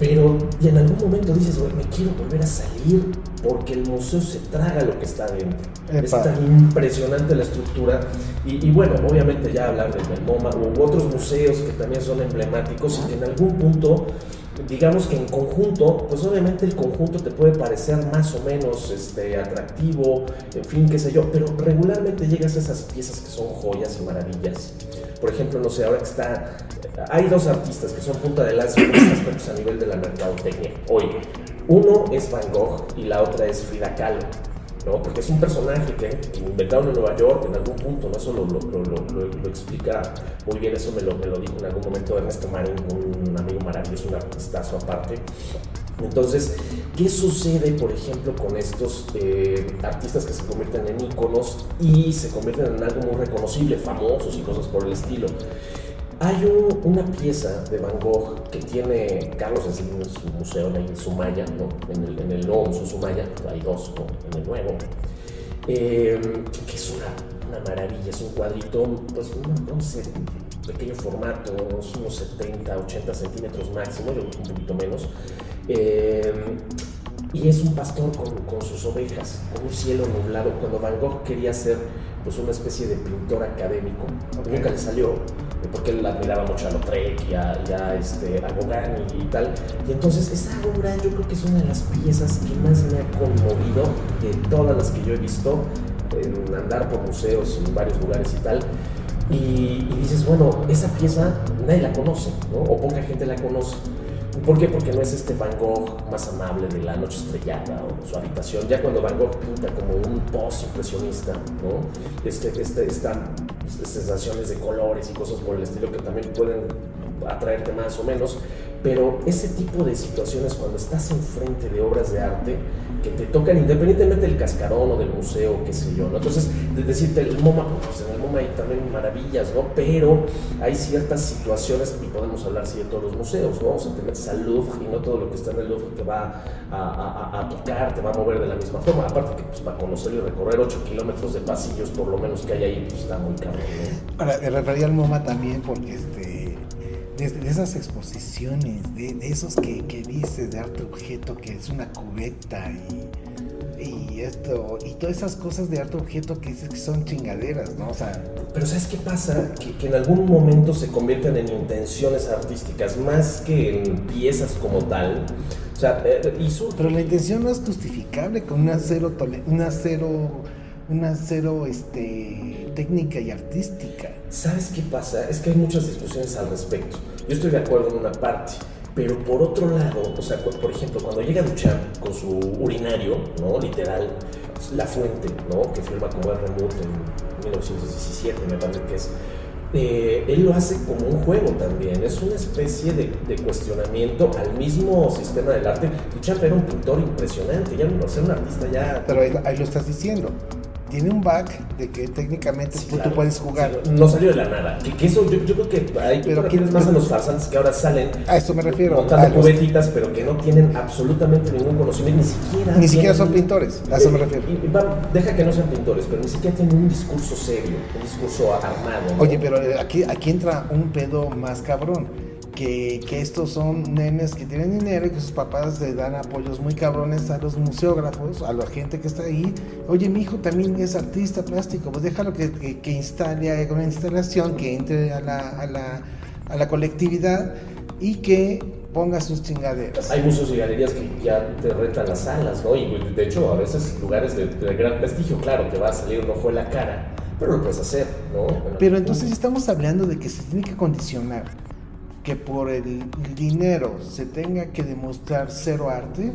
Pero y en algún momento dices, me quiero volver a salir porque el museo se traga lo que está dentro. Es tan impresionante la estructura. Y, bueno, obviamente ya hablar del MoMA u otros museos que también son emblemáticos y que en algún punto digamos que en conjunto, pues obviamente el conjunto te puede parecer más o menos este, atractivo, en fin, qué sé yo, pero regularmente llegas a esas piezas que son joyas y maravillas. Por ejemplo, no sé, ahora que está, hay dos artistas que son punta de lanza a nivel de la mercadotecnia hoy. Uno es Van Gogh y la otra es Frida Kahlo. ¿no? porque es un personaje que, inventaron en Nueva York en algún punto, ¿no? eso lo, lo, lo, explica muy bien, eso me lo, me lo dijo en algún momento Ernesto Marín, un amigo maravilloso, un artistazo aparte. Entonces, ¿qué sucede, por ejemplo, con estos eh, artistas que se convierten en íconos y se convierten en algo muy reconocible, famosos y cosas por el estilo? Hay una pieza de Van Gogh que tiene Carlos Slim en su museo en Sumaya, ¿no? en el, en el nuevo Sumaya, hay dos en el nuevo, eh, que es una, una, maravilla, es un cuadrito, pues no, sé, pequeño formato, unos, 70, 80 centímetros máximo, yo un poquito menos. Eh, y es un pastor con, con, sus ovejas, con un cielo nublado. Cuando Van Gogh quería ser pues, una especie de pintor académico, nunca le salió, porque él admiraba mucho a Lautrec y a, y este, a Gauguin y, tal. Y entonces esa obra yo creo que es una de las piezas que más me ha conmovido de todas las que yo he visto en andar por museos en varios lugares y tal. Y, y dices, bueno, esa pieza nadie la conoce, ¿no? o poca gente la conoce. ¿Por qué? Porque no es este Van Gogh más amable de la noche estrellada o su habitación. Ya cuando Van Gogh pinta como un post impresionista, ¿no? Este, este, estas sensaciones de colores y cosas por el estilo que también pueden atraerte más o menos, pero ese tipo de situaciones cuando estás enfrente de obras de arte que te tocan independientemente del cascarón o del museo, qué sé yo, ¿no? Entonces, de decirte, el MoMA, pues MoMA hay también maravillas, ¿no? Pero hay ciertas situaciones, y podemos hablar sí de todos los museos, ¿no? O sea, te metes al Louvre y no todo lo que está en el Louvre te va a, tocar, te va a mover de la misma forma. Aparte que pues, para conocer y recorrer 8 kilómetros de pasillos, por lo menos que hay ahí, pues está muy caro, ¿no? Ahora, me refería al MoMA también porque este de, esas exposiciones, de, esos que, que, dices de arte objeto, que es una cubeta y, y, esto, y todas esas cosas de arte objeto que dices que son chingaderas, ¿no? O sea. Pero ¿sabes qué pasa? Que, que en algún momento se convierten en intenciones artísticas más que en piezas como tal. O sea, eh, y su... Pero la intención no es justificable con una cero, una cero una cero este, técnica y artística. ¿Sabes qué pasa? Es que hay muchas discusiones al respecto. Yo estoy de acuerdo en una parte, pero por otro lado, o sea, por ejemplo, cuando llega Duchamp con su urinario, ¿no? Literal, La Fuente, ¿no? Que firma como R. en 1917, me parece que es. Eh, él lo hace como un juego también, es una especie de, cuestionamiento al mismo sistema del arte. Duchamp era un pintor impresionante, ya no ser un artista ya... Pero ahí lo estás diciendo tiene un bug de que técnicamente Sí, tú, puedes jugar. Sí, no salió de la nada. Que, que eso yo, yo creo que hay Pero que- más en los farsantes que ahora salen A eso me refiero. montando a los- cubetitas, pero que no tienen absolutamente ningún conocimiento, ni siquiera. Ni siquiera tienen- son pintores, a eso me Eh, refiero. y- y va- deja que no sean pintores, pero ni siquiera tienen un discurso serio, un discurso armado. ¿no? Oye, pero aquí, aquí entra un pedo más cabrón. Que, que estos son nenes que tienen dinero y que sus papás le dan apoyos muy cabrones a los museógrafos, a la gente que está ahí. Oye, mi hijo también es artista plástico, pues déjalo que, que, que instale haga una instalación, que entre a la, a, la, a la colectividad y que ponga sus chingaderas. Hay museos y galerías que ya te rentan las salas, ¿no? Y de hecho, a veces lugares de, de gran prestigio, claro, te va a salir no fue la cara, pero lo puedes hacer, ¿no? Bueno, Pero entonces estamos hablando de que se tiene que condicionar que por el dinero se tenga que demostrar cero arte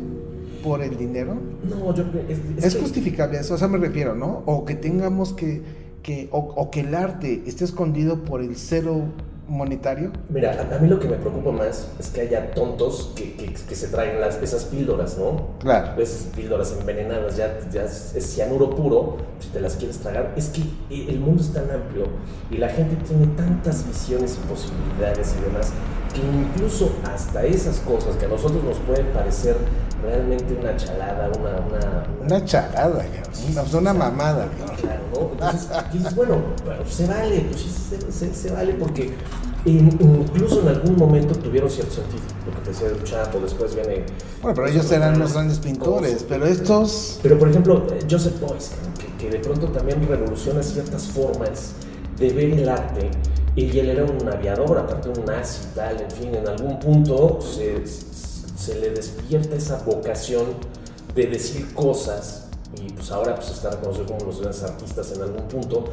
por el dinero. No, yo es, es Es que- justificable, eso, a eso me refiero, ¿no? O que tengamos que, que o, o que el arte esté escondido por el cero monetario. Mira, a, mí lo que me preocupa más es que haya tontos que, que, que se traigan las, esas píldoras, ¿no? Claro. Esas píldoras envenenadas, ya, ya es, es cianuro puro, si te las quieres tragar. Es que el mundo es tan amplio y la gente tiene tantas visiones y posibilidades y demás, que incluso hasta esas cosas que a nosotros nos pueden parecer realmente una chalada, una... una, Una charada, cabrón, una, pues, una mamada. Claro, ¿no? Entonces dices, bueno, se vale, pues sí, se, se- se vale porque in- incluso en algún momento tuvieron cierto sentido. Lo que te decía de Chapo, después viene. Bueno, pero ellos eran los grandes pintores, Cosas. pero estos... Pero por ejemplo, eh, Joseph Beuys, que, que de pronto también revoluciona ciertas formas de ver el arte. Y él era un aviador, aparte un nazi y tal, en fin, en algún punto se, se le despierta esa vocación de decir cosas y pues ahora pues está reconocido como los grandes artistas en algún punto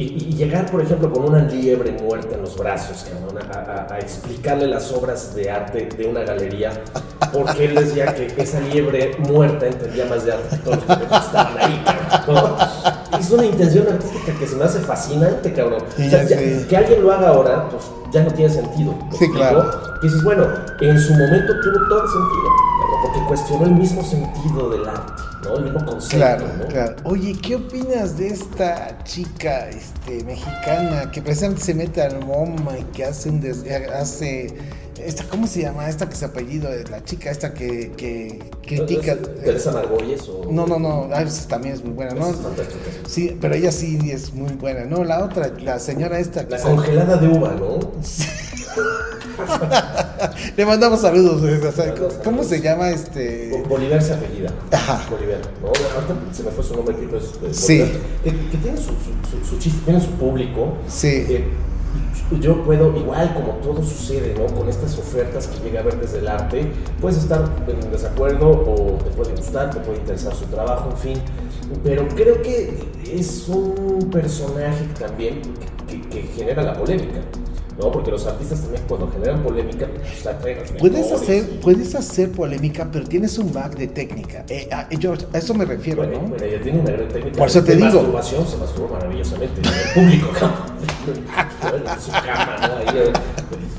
y, llegar por ejemplo con una liebre muerta en los brazos cabrón, a, a- a explicarle las obras de arte de una galería porque él decía que esa liebre muerta entendía más de arte que todos los que estaban ahí cabrón, ¿no? es una intención artística que se me hace fascinante cabrón Sí, O sea, ya ya- sé. que alguien lo haga ahora pues ya no tiene sentido ¿me Sí, explico? claro. Y dices, bueno, en su momento tuvo todo el sentido, ¿no? porque cuestionó el mismo sentido del arte, ¿no? El mismo concepto, Claro, ¿no? claro. Oye, ¿qué opinas de esta chica este, mexicana que precisamente se mete al MoMA y que hace un des- eh, hace esta, ¿cómo se llama? Esta que se apellido de la chica esta que, que critica. Teresa Margolles o... No, no, no, ah, esa también es muy buena, ¿no? Es fantástica. Sí, pero ella sí es muy buena. No, la otra, la señora esta que La se- congelada de uva, ¿no? Le mandamos saludos. o sea, ¿Cómo se llama este? Bo- Bolívar se apellida. Ajá. Bolívar, ¿no? Se me fue su nombre, tipo es Sí. Que, que tiene su, su, su, su chiste, tiene su público. Sí. Eh, yo puedo, igual como todo sucede, ¿no? Con estas ofertas que llega a ver desde el arte, puedes estar en desacuerdo o te puede gustar, te puede interesar su trabajo, en fin. Pero creo que es un personaje también que, que genera la polémica, ¿no? Porque los artistas también cuando generan polémica, pues atraen a Puedes hacer, puedes hacer polémica, pero tienes un back de técnica. Eh, a, yo, a eso me refiero, Bueno, ¿no? bueno, ella tiene una gran técnica. Por eso te de digo. masturbación, se masturba maravillosamente. El público. En su cama, ¿no? Ahí, eh,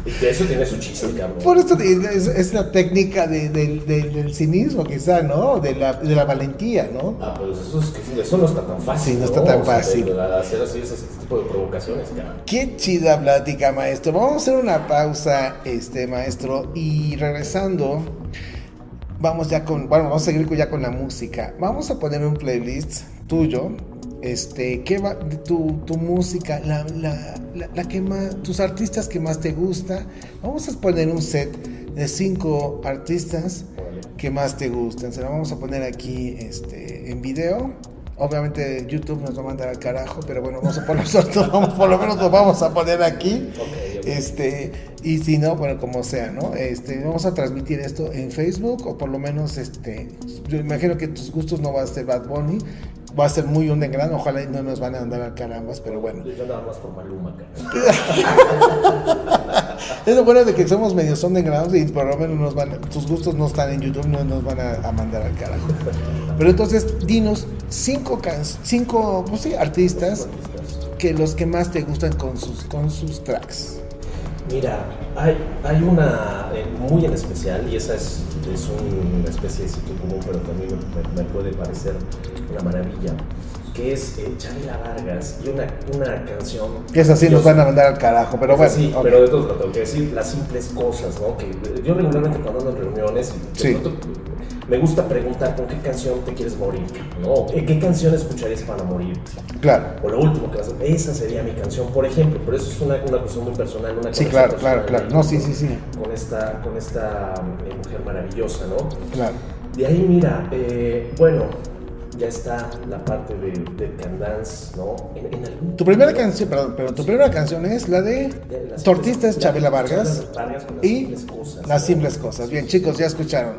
y de eso tiene su chiste, cabrón. Por eso es, es la técnica de- del- del- del cinismo, quizá, ¿no? De la, de la valentía, ¿no? Ah, pues eso, es que, eso no está tan fácil. Sí, no está tan O sea, de- fácil. de hacer así ese tipo de provocaciones, cabrón. Qué chida plática, maestro. Vamos a hacer una pausa, este maestro, y regresando, vamos ya con, bueno, vamos a seguir ya con la música. Vamos a poner un playlist tuyo, este, ¿qué va, tu, tu música, la, la, la, la que más, tus artistas que más te gusta. Vamos a poner un set de cinco artistas que más te gustan. Se la vamos a poner aquí, este, en video. Obviamente YouTube nos va a mandar al carajo, pero bueno, vamos a poner nosotros, vamos, por lo menos lo vamos a poner aquí. Este, y si no, bueno, como sea, ¿no? Este, vamos a transmitir esto en Facebook, o por lo menos, este, yo imagino que tus gustos no va a ser Bad Bunny, va a ser muy underground, ojalá y no nos van a andar al carambas, pero bueno. Yo nada más por Maluma. Es lo bueno de que somos medio underground y por lo menos nos van, tus gustos no están en YouTube, no nos van a, a mandar al carajo. Pero entonces, dinos cinco, can- cinco pues sí, artistas que los que más te gustan con sus, con sus tracks. Mira, hay, hay una eh, muy en especial, y esa es, es una especie de sitio común, pero también me, me puede parecer una maravilla. que es eh, Vargas y una, una canción. Que es así, nos van a mandar al carajo, pero bueno. Sí, pero de todo lo tengo que decir, las simples cosas, ¿no? Que yo regularmente cuando ando en reuniones, Sí. Me gusta preguntar con qué canción te quieres morir, ¿no? ¿Qué, qué canción escucharías para morir? Claro. O lo último que vas a hacer, esa sería mi canción, por ejemplo, pero eso es una, una cuestión muy personal, una Sí, claro, personal claro, claro. No, con- sí, sí, sí. Con esta, con esta eh, mujer maravillosa, ¿no? Claro. De ahí, mira, eh, bueno, ya está la parte de, de Can Dance, ¿no? En, en algún Tu primera canción, perdón, pero tu primera canción es la de simples- Chabela la- Vargas con las y simples cosas, Las simples cosas. Bien, chicos, ya escucharon.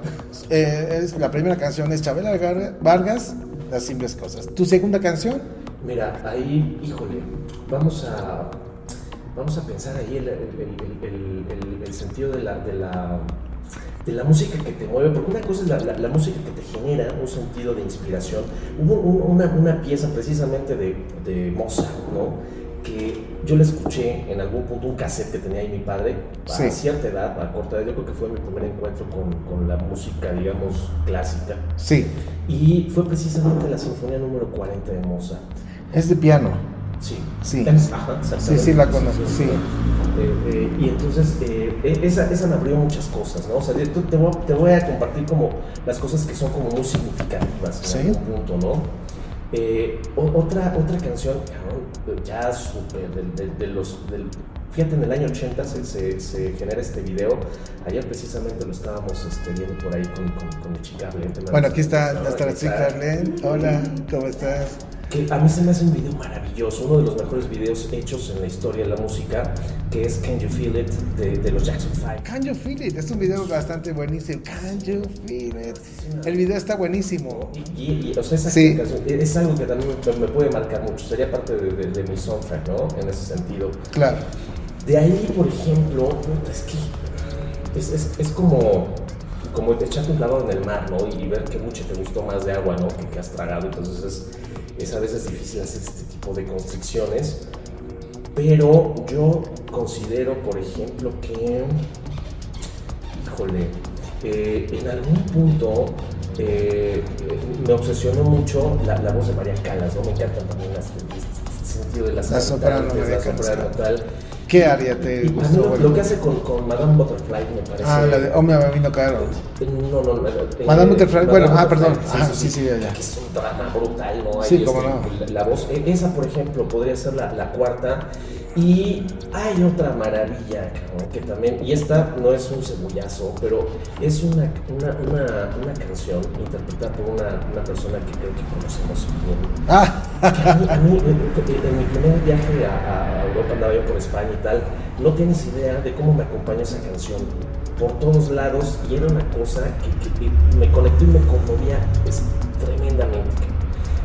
Eh, es, la primera canción es Chabela Vargas, Las simples cosas. ¿Tu segunda canción? Mira, ahí, híjole, vamos a, vamos a pensar ahí el- el- el- el sentido de la, de, la, de la música que te mueve, porque una cosa es la, la- la música que te genera un sentido de inspiración. Hubo un- una, una pieza precisamente de, de Mozart, ¿no? que yo la escuché en algún punto, un cassette que tenía ahí mi padre, a Sí. cierta edad, a corta edad, yo creo que fue mi primer encuentro con, con la música, digamos, clásica. Sí. Y fue precisamente la Sinfonía número 40 de Mozart. Es de piano. Sí. Sí. Ajá, Sí, sí, la conozco, sí. Eh, eh, y entonces, eh, eh, esa, esa me abrió muchas cosas, ¿no? O sea, de- te, voy, a- te voy a compartir como las cosas que son como muy significativas Sí. en algún punto, ¿no? Eh, otra, otra canción, ya súper, del- del- de, los... Del, fíjate, en el año 80 se, se, se genera este video. Ayer precisamente lo estábamos este, viendo por ahí con, con, con mi chica. Te Bueno, aquí está nuestra chica Arlene. Hola, ¿cómo estás? Que a mí se me hace un video maravilloso, uno de los mejores videos hechos en la historia de la música, que es Can You Feel It de, de los Jackson 5. Can You Feel It? Es un video bastante buenísimo. Can You Feel It? El video está buenísimo. Y, y- y, o sea, esa Sí. canción es algo que también me, puede marcar mucho, sería parte de, de- de mi soundtrack, ¿no? En ese sentido. Claro. De ahí, por ejemplo, es que es, es, es como, como echarte un clavado en el mar, ¿no? Y ver que mucho te gustó más de agua, ¿no? Que, que has tragado. Entonces es, es a veces difícil hacer este tipo de constricciones. Pero yo considero, por ejemplo, que, híjole, eh, en algún punto eh, me obsesionó mucho la, la voz de María Calas, ¿no? Me encantan también las, el sentido de las La soprano, la tal. ¿Qué área te Y gustó? lo, lo que hace con, con Madame Butterfly me parece. Ah, la de Oh, me vino caro. No, no, no. eh, Madame Butterfly, bueno, ah, Butterfly, perdón. Ah, sí, sí, ya, ya. Que es un drama brutal, ¿no? Sí, Ahí, cómo este, no. La, la voz, e- esa, por ejemplo, podría ser la, la cuarta. Y hay otra maravilla, cabrón, que también, y esta no es un cebollazo, pero es una, una, una, una canción interpretada por una, una persona que creo que conocemos bien. Ah, Que a mí, a mí, en, en mi primer viaje a, a Europa, andaba yo por España y tal, no tienes idea de cómo me acompaña esa canción. Por todos lados, y era una cosa que, que- que me conectó y me conmovía es, tremendamente.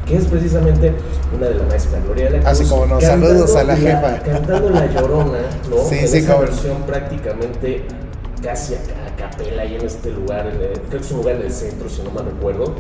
Que es precisamente una de la maestra Gloria de la Cruz. Así como no, cantando saludos a la jefa. Cantando La Llorona, ¿no? Sí, en sí, esa versión prácticamente casi a, a capela ahí en este lugar, en el- creo que es un lugar del centro, si no mal recuerdo.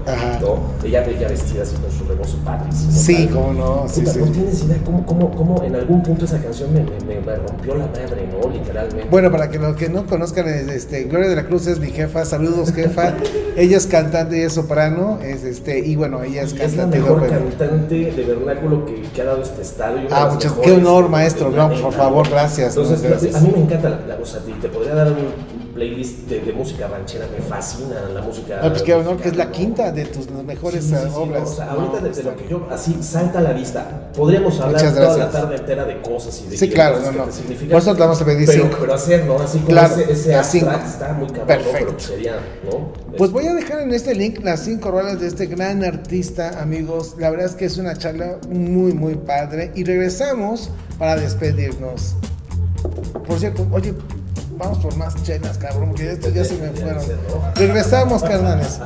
Ella, ella vestida así con su rebozo padrísimo. sí, cómo no. Sí, Puta, sí. No tienes idea cómo, cómo, cómo en algún punto esa canción me, me, me- me rompió la madre, ¿no? Literalmente. Bueno, para que los que no conozcan, es, este, Gloria de la Cruz es mi jefa. Saludos, jefa. ella es cantante y es soprano. Es, este, y bueno, ella es Y es la cantante. de mejor cantante de vernáculo que, que ha dado este estado. Ah, muchas- qué honor, maestro. No, por favor, gracias, Entonces, no, gracias. a mí me encanta la, la- o sea, te, te podría dar un playlist de, de música ranchera, me fascina la música. Ah, pues qué honor, que es la ¿no? quinta de tus mejores Sí, sí, sí, obras. no, o sea, No, ahorita desde lo que yo así salta a la vista. Podríamos hablar toda la tarde entera de cosas y de Sí, claro, cosas no, que no. significan. Por eso te vamos a pedir pero, cinco. Pero hacer, ¿no? Así como Claro, ese, ese abstract está muy cabrón, ¿no? Perfecto. Pero sería, ¿no? Pues voy a dejar en este link las cinco rolas de este gran artista, amigos. La verdad es que es una charla muy, muy padre. Y regresamos para despedirnos. Por cierto, oye, vamos por más chelas, cabrón, porque estos ya se me fueron. Regresamos, carnales.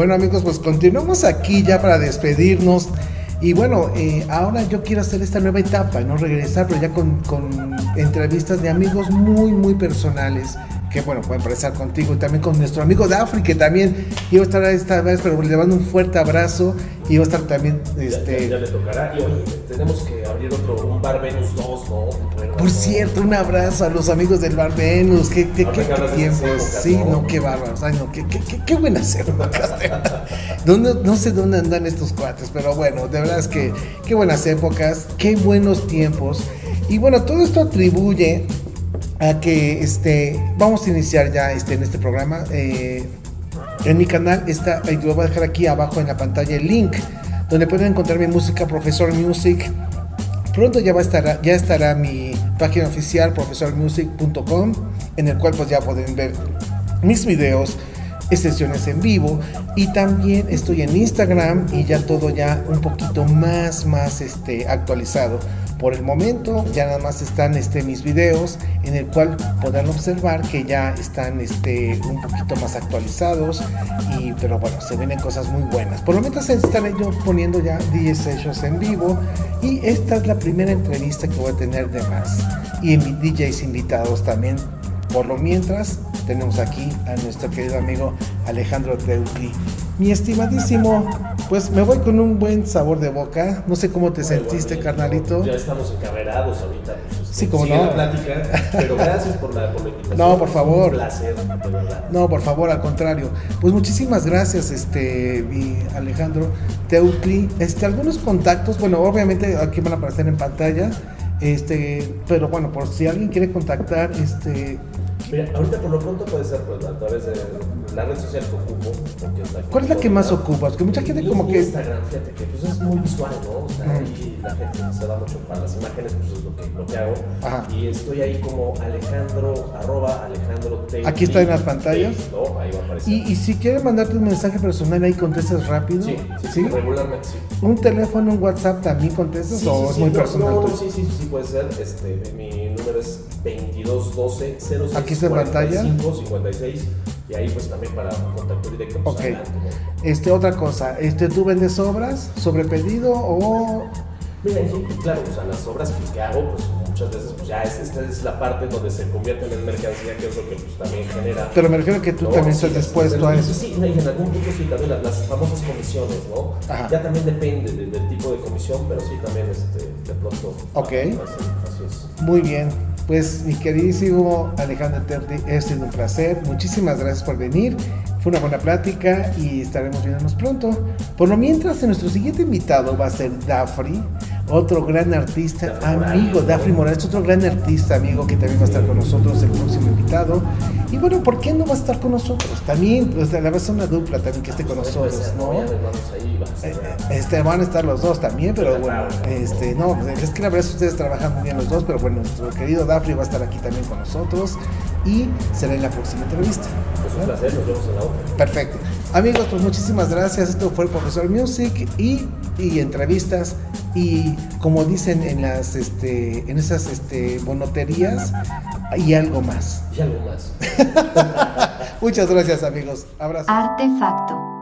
Bueno amigos, pues continuamos aquí ya para despedirnos. Y bueno, eh, ahora yo quiero hacer esta nueva etapa, no regresar, pero ya con, con entrevistas de amigos muy, muy personales que bueno, pueden empezar contigo y también con nuestro amigo Dafri, que también iba a estar esta vez, pero le mando un fuerte abrazo y iba a estar también. Este... Ya, le tocará. Y oye, tenemos que abrir otro, un Bar Venus 2, ¿no? Por cierto, un abrazo a los amigos del Bar Venus. Qué, qué, qué, tiempos. Sí, no, qué bárbaros. Ay, no, qué, qué, qué buenas épocas. ¿Dónde, no sé dónde andan estos cuates, pero bueno, de verdad es que qué buenas épocas, qué buenos tiempos. Y bueno, todo esto atribuye a que este, vamos a iniciar ya este, en este programa. Eh, en mi canal está, lo voy a dejar aquí abajo en la pantalla el link donde pueden encontrar mi música Profesor Music. Pronto ya va a estar, ya estará mi página oficial profesormusic.com en el cual pues ya pueden ver mis videos, sesiones en vivo y también estoy en Instagram y ya todo ya un poquito más más este actualizado. Por el momento ya nada más están este, mis videos en el cual podrán observar que ya están este, un poquito más actualizados y pero bueno se vienen cosas muy buenas. Por lo menos estaré yo poniendo ya 10 sessions en vivo y esta es la primera entrevista que voy a tener de más y DJs invitados también. Por lo mientras, tenemos aquí a nuestro querido amigo Alejandro Teutli. Mi estimadísimo, pues me voy con un buen sabor de boca. No sé cómo te sentiste, carnalito. Ya estamos encarrerados ahorita. Pues, sí, como no. La plática, pero gracias por la, por invitación. No, por favor. Un placer, de verdad. No, por favor, al contrario. Pues muchísimas gracias, este, mi Alejandro Teutli. Este, algunos contactos, bueno, obviamente aquí van a aparecer en pantalla. Este, pero bueno, por si alguien quiere contactar, este, Mira, ahorita por lo pronto puede ser pues, a través de la red social que ocupo. ¿Cuál es la que más ocupas? Que mucha gente como que... Instagram, fíjate que pues, es muy visual, ¿no? O sea, ahí la gente se da mucho para las imágenes, pues es lo que, lo que hago. Ajá. Y estoy ahí como Alejandro, arroba Alejandro Aquí está en las pantallas. ¿no? Ahí va a aparecer. Y, y, si quieres mandarte un mensaje personal ahí contestas rápido. Sí, sí, regularmente sí. ¿Un teléfono, un WhatsApp también contestas o es muy personal? No, sí, sí, sí puede ser. Este, mi es 2212 06 Aquí está en pantalla. 56 y ahí pues también para contacto directo. Pues, ok. Este, otra cosa, este, ¿tú vendes obras sobre pedido o...? Mira, claro, o sea, las obras que, que hago, pues muchas veces pues ya es, esta es la parte donde se convierten en mercancía, que es lo que pues, también genera. Pero me refiero que tú también estás dispuesto a eso. Sí, en algún punto sí, también las, famosas comisiones, ¿no? Ya también depende del tipo de comisión, pero sí también este, de pronto. Ok. Así, es. Muy bien. Pues mi queridísimo Alejandro Terdi, ha sido un placer. Muchísimas gracias por venir. Fue una buena plática y estaremos viéndonos pronto. Por lo mientras, nuestro siguiente invitado va a ser Dafri, otro gran artista, amigo, Dafri Morales, otro gran artista, amigo, que también va a estar con nosotros, el próximo invitado. Y bueno, ¿por qué no va a estar con nosotros? También, pues la verdad es una dupla también que esté con nosotros, ¿no? Eh, este, van a estar los dos también, pero bueno, este, no, es que la verdad es que ustedes trabajan muy bien los dos, pero bueno, nuestro querido Dafri va a estar aquí también con nosotros y será en la próxima entrevista. Pues un placer, nos vemos en la otra. Perfecto. Amigos, pues muchísimas gracias. Esto fue el Profesor Music y, y entrevistas y como dicen en las este en esas este bonoterías y algo más. Y algo más. Muchas gracias, amigos. Abrazo. Artefacto.